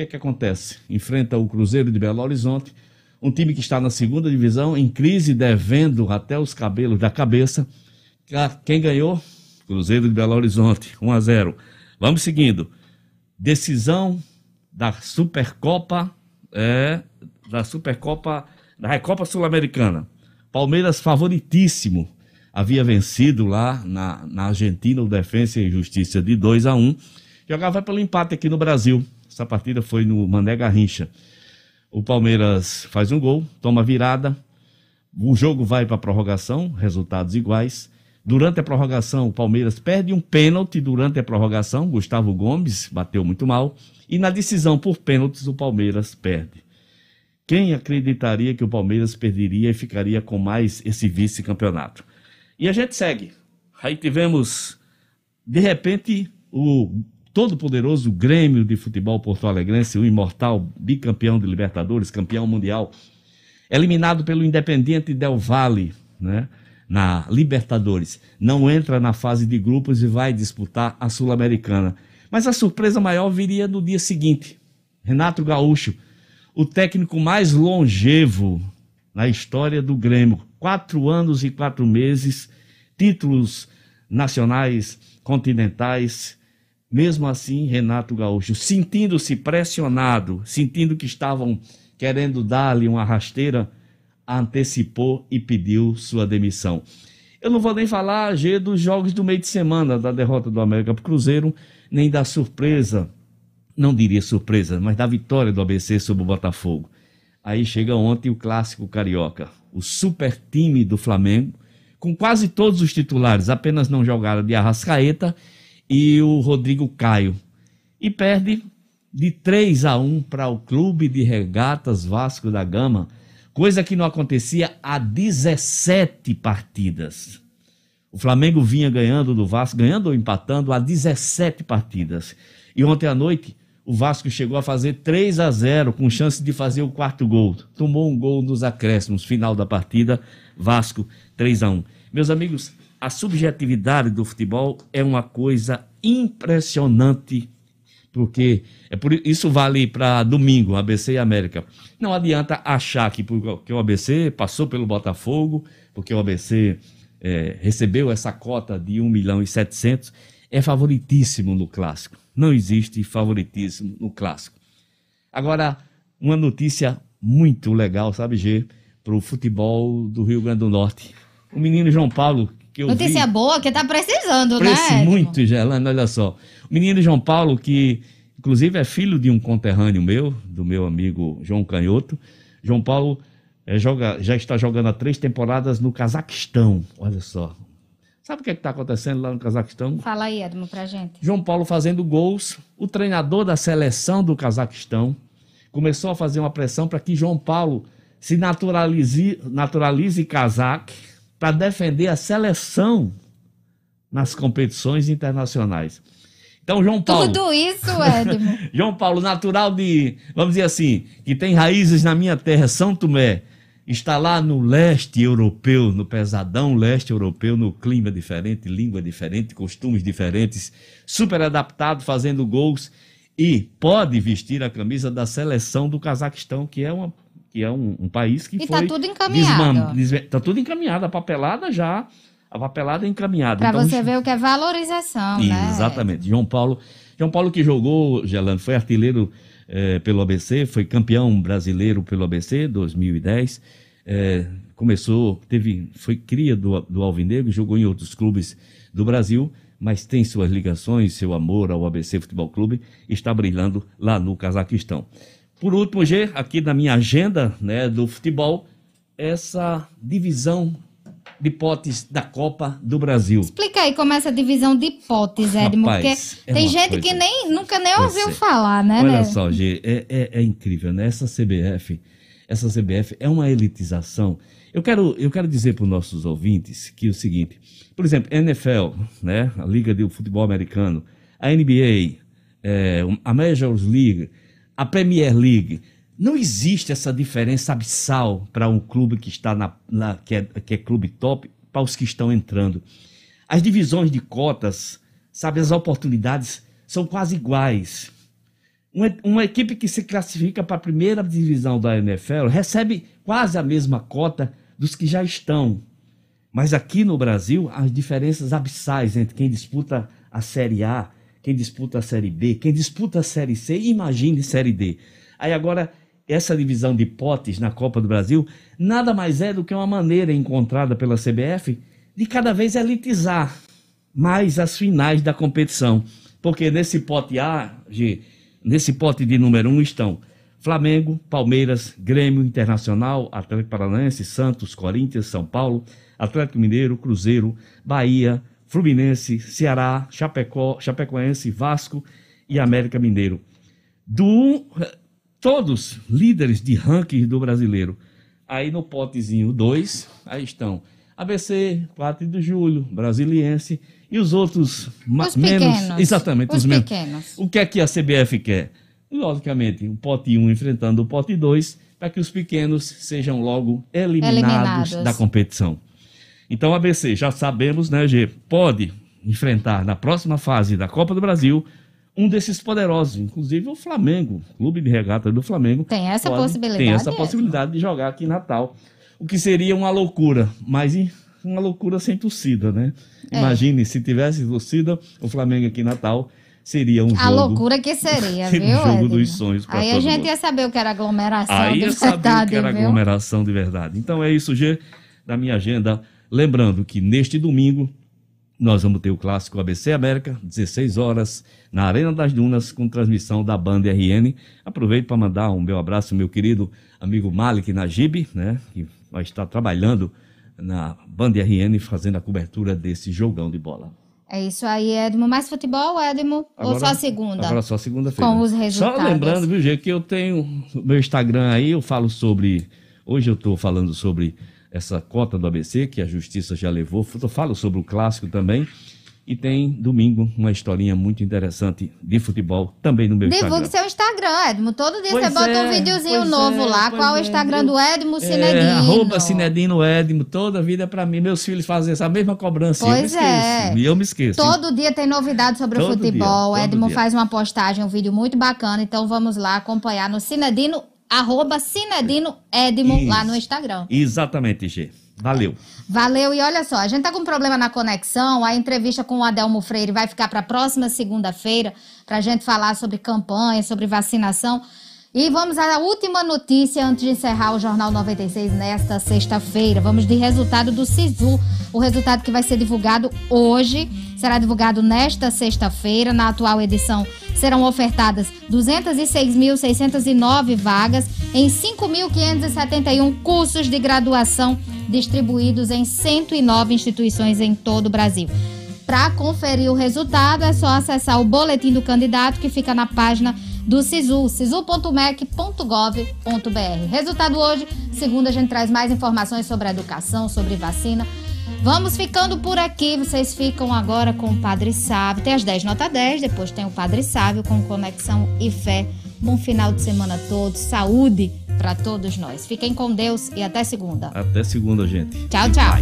Que é que acontece? Enfrenta o Cruzeiro de Belo Horizonte, um time que está na segunda divisão, em crise, devendo até os cabelos da cabeça. Quem ganhou? Cruzeiro de Belo Horizonte, 1 a 0. Vamos seguindo. Decisão da Supercopa, é, da Supercopa, da Recopa Sul-Americana. Palmeiras favoritíssimo. Havia vencido lá na, na Argentina o Defensa e Justiça de 2 a 1 Jogava pelo empate aqui no Brasil. Essa partida foi no Mané Garrincha. O Palmeiras faz um gol, toma virada. O jogo vai para a prorrogação, resultados iguais. Durante a prorrogação, o Palmeiras perde um pênalti durante a prorrogação. Gustavo Gomes bateu muito mal. E na decisão por pênaltis, o Palmeiras perde. Quem acreditaria que o Palmeiras perderia e ficaria com mais esse vice-campeonato? E a gente segue. Aí tivemos, de repente, o todo-poderoso Grêmio de Futebol Porto Alegrense, o imortal bicampeão de Libertadores, campeão mundial, eliminado pelo Independiente Del Valle, né? na Libertadores. Não entra na fase de grupos e vai disputar a Sul-Americana. Mas a surpresa maior viria no dia seguinte. Renato Gaúcho, o técnico mais longevo na história do Grêmio. Quatro anos e quatro meses, títulos nacionais, continentais. Mesmo assim, Renato Gaúcho, sentindo-se pressionado, sentindo que estavam querendo dar-lhe uma rasteira, antecipou e pediu sua demissão. Eu não vou nem falar, G, dos jogos do meio de semana, da derrota do América para o Cruzeiro, nem da surpresa, não diria surpresa, mas da vitória do ABC sobre o Botafogo. Aí chega ontem o clássico carioca, o super time do Flamengo, com quase todos os titulares, apenas não jogaram de Arrascaeta e o Rodrigo Caio. E perde de 3 a 1 para o Clube de Regatas Vasco da Gama coisa que não acontecia há 17 partidas. O Flamengo vinha ganhando do Vasco, ganhando ou empatando há 17 partidas. E ontem à noite, o Vasco chegou a fazer 3 a 0 com chance de fazer o quarto gol. Tomou um gol nos acréscimos, final da partida, Vasco 3 a 1. Meus amigos, a subjetividade do futebol é uma coisa impressionante porque é por isso vale para domingo, ABC e América. Não adianta achar que porque o ABC passou pelo Botafogo, porque o ABC é, recebeu essa cota de 1 milhão e 700, é favoritíssimo no clássico. Não existe favoritíssimo no clássico. Agora, uma notícia muito legal, sabe, G, para o futebol do Rio Grande do Norte. O menino João Paulo, que eu Notícia vi, boa que tá precisando, Preci né? muito, Gelando, olha só. O menino João Paulo, que inclusive é filho de um conterrâneo meu, do meu amigo João Canhoto. João Paulo é, joga, já está jogando há três temporadas no Cazaquistão. Olha só. Sabe o que é está acontecendo lá no Cazaquistão? Fala aí, Edmo, pra gente. João Paulo fazendo gols. O treinador da seleção do Cazaquistão começou a fazer uma pressão para que João Paulo se naturalize, naturalize cazaque para defender a seleção nas competições internacionais. Então, João Paulo. Tudo isso, [LAUGHS] Edmo. João Paulo, natural de, vamos dizer assim, que tem raízes na minha terra, São Tomé, está lá no leste europeu, no pesadão leste europeu, no clima diferente, língua diferente, costumes diferentes, super adaptado, fazendo gols e pode vestir a camisa da seleção do Cazaquistão, que é uma que é um, um país que e foi... tá tudo encaminhado. Desman... Tá tudo encaminhado, a papelada já... A papelada é encaminhada. Para então, você ver o que é valorização, né? Exatamente. João Paulo, João Paulo que jogou, Gelando, foi artilheiro eh, pelo ABC, foi campeão brasileiro pelo ABC 2010. Eh, começou, teve, foi cria do, do Alvinegro, jogou em outros clubes do Brasil, mas tem suas ligações, seu amor ao ABC Futebol Clube, está brilhando lá no Cazaquistão. Por último, G, aqui na minha agenda né, do futebol, essa divisão de potes da Copa do Brasil. Explica aí como é essa divisão de potes, Edmo, Rapaz, porque é tem gente coisa- que nem, nunca nem ouviu é. falar, né? Olha né? só, G, é, é, é incrível, né? Essa CBF, essa CBF é uma elitização. Eu quero, eu quero dizer para os nossos ouvintes que é o seguinte, por exemplo, NFL, né? A Liga de Futebol Americano, a NBA, é, a Major League, a Premier League, Não existe essa diferença abissal para um clube que está na, na que, é, que é clube top para os que estão entrando. As divisões de cotas, sabe, as oportunidades são quase iguais. Uma, uma equipe que se classifica para a primeira divisão da NFL recebe quase a mesma cota dos que já estão. Mas aqui no Brasil, as diferenças abissais entre quem disputa a Série A, quem disputa a Série B, quem disputa a Série C, imagine Série D. Aí agora essa divisão de potes na Copa do Brasil nada mais é do que uma maneira encontrada pela CBF de cada vez elitizar mais as finais da competição. Porque nesse pote A, G, nesse pote de número 1 um estão Flamengo, Palmeiras, Grêmio Internacional, Atlético Paranaense, Santos, Corinthians, São Paulo, Atlético Mineiro, Cruzeiro, Bahia, Fluminense, Ceará, Chapecó, Chapecoense, Vasco e América Mineiro. Do todos líderes de ranking do brasileiro. Aí no potezinho 2, aí estão ABC, 4 de julho, Brasiliense e os outros os menos. Pequenos. Exatamente, os, os menos. pequenos. O que é que a CBF quer? Logicamente, o pote 1 um enfrentando o pote 2, para que os pequenos sejam logo eliminados, Eliminados. da competição. Então, ABC, já sabemos, né, G, pode enfrentar na próxima fase da Copa do Brasil um desses poderosos, inclusive o Flamengo, clube de regata do Flamengo. Tem essa pode- possibilidade Tem essa mesmo. possibilidade de jogar aqui em Natal, o que seria uma loucura, mas uma loucura sem torcida, né? É. Imagine se tivesse torcida, o Flamengo aqui em Natal seria um A jogo. loucura que seria, seria [LAUGHS] viu, um jogo Edno? dos sonhos Aí a gente mundo. ia saber o que era aglomeração Aí de eu sabia o verdade, que era viu? aglomeração de verdade. Então é isso, G, da minha agenda. Lembrando que neste domingo nós vamos ter o clássico ABC América, 16 horas, na Arena das Dunas, com transmissão da Banda RN. Aproveito para mandar um meu abraço meu querido amigo Malik Najib, né, que vai estar trabalhando na Banda RN fazendo a cobertura desse jogão de bola. É isso aí, Edmo. Mais futebol, Edmo? Ou só segunda? Agora só segunda-feira. Com os resultados. Só lembrando, viu, Gê, que eu tenho meu Instagram aí, eu falo sobre. Hoje eu estou falando sobre essa cota do ABC, que a justiça já levou. Eu falo sobre o clássico também. E tem domingo uma historinha muito interessante de futebol também no meu Divulgue Instagram. seu Instagram, Edmo. Todo dia Pois você bota um é, videozinho novo é, lá. Qual o é, Instagram eu- do Edmo É, Cinedino? arroba Cinedino Edmo, toda a vida é pra mim. Meus filhos fazem essa mesma cobrança. eu me Pois esqueço. é. E eu me esqueço. Todo dia tem novidade sobre o Todo futebol. dia, Edmo dia. faz uma postagem, um vídeo muito bacana. Então vamos lá acompanhar no Cinedino, arroba Cinedino Edmo lá no Instagram. Exatamente, G. Valeu. Valeu. E olha só, a gente tá com problema na conexão. A entrevista com o Adelmo Freire vai ficar para a próxima segunda-feira para a gente falar sobre campanha, sobre vacinação. E vamos à última notícia antes de encerrar o Jornal 96 nesta sexta-feira. Vamos de resultado do SISU. O resultado que vai ser divulgado hoje será divulgado nesta sexta-feira. Na atual edição serão ofertadas 206.609 vagas em 5.571 cursos de graduação distribuídos em 109 instituições em todo o Brasil. Para conferir o resultado, é só acessar o boletim do candidato que fica na página do SISU, sisu.mec.gov.br. Resultado hoje, segunda a gente traz mais informações sobre a educação, sobre vacina. Vamos ficando por aqui, vocês ficam agora com o Padre Sábio. Tem as 10 nota 10, depois tem o Padre Sábio com Conexão e Fé. Bom final de semana a todos, saúde para todos nós. Fiquem com Deus e até segunda. Até segunda, gente. Tchau, tchau.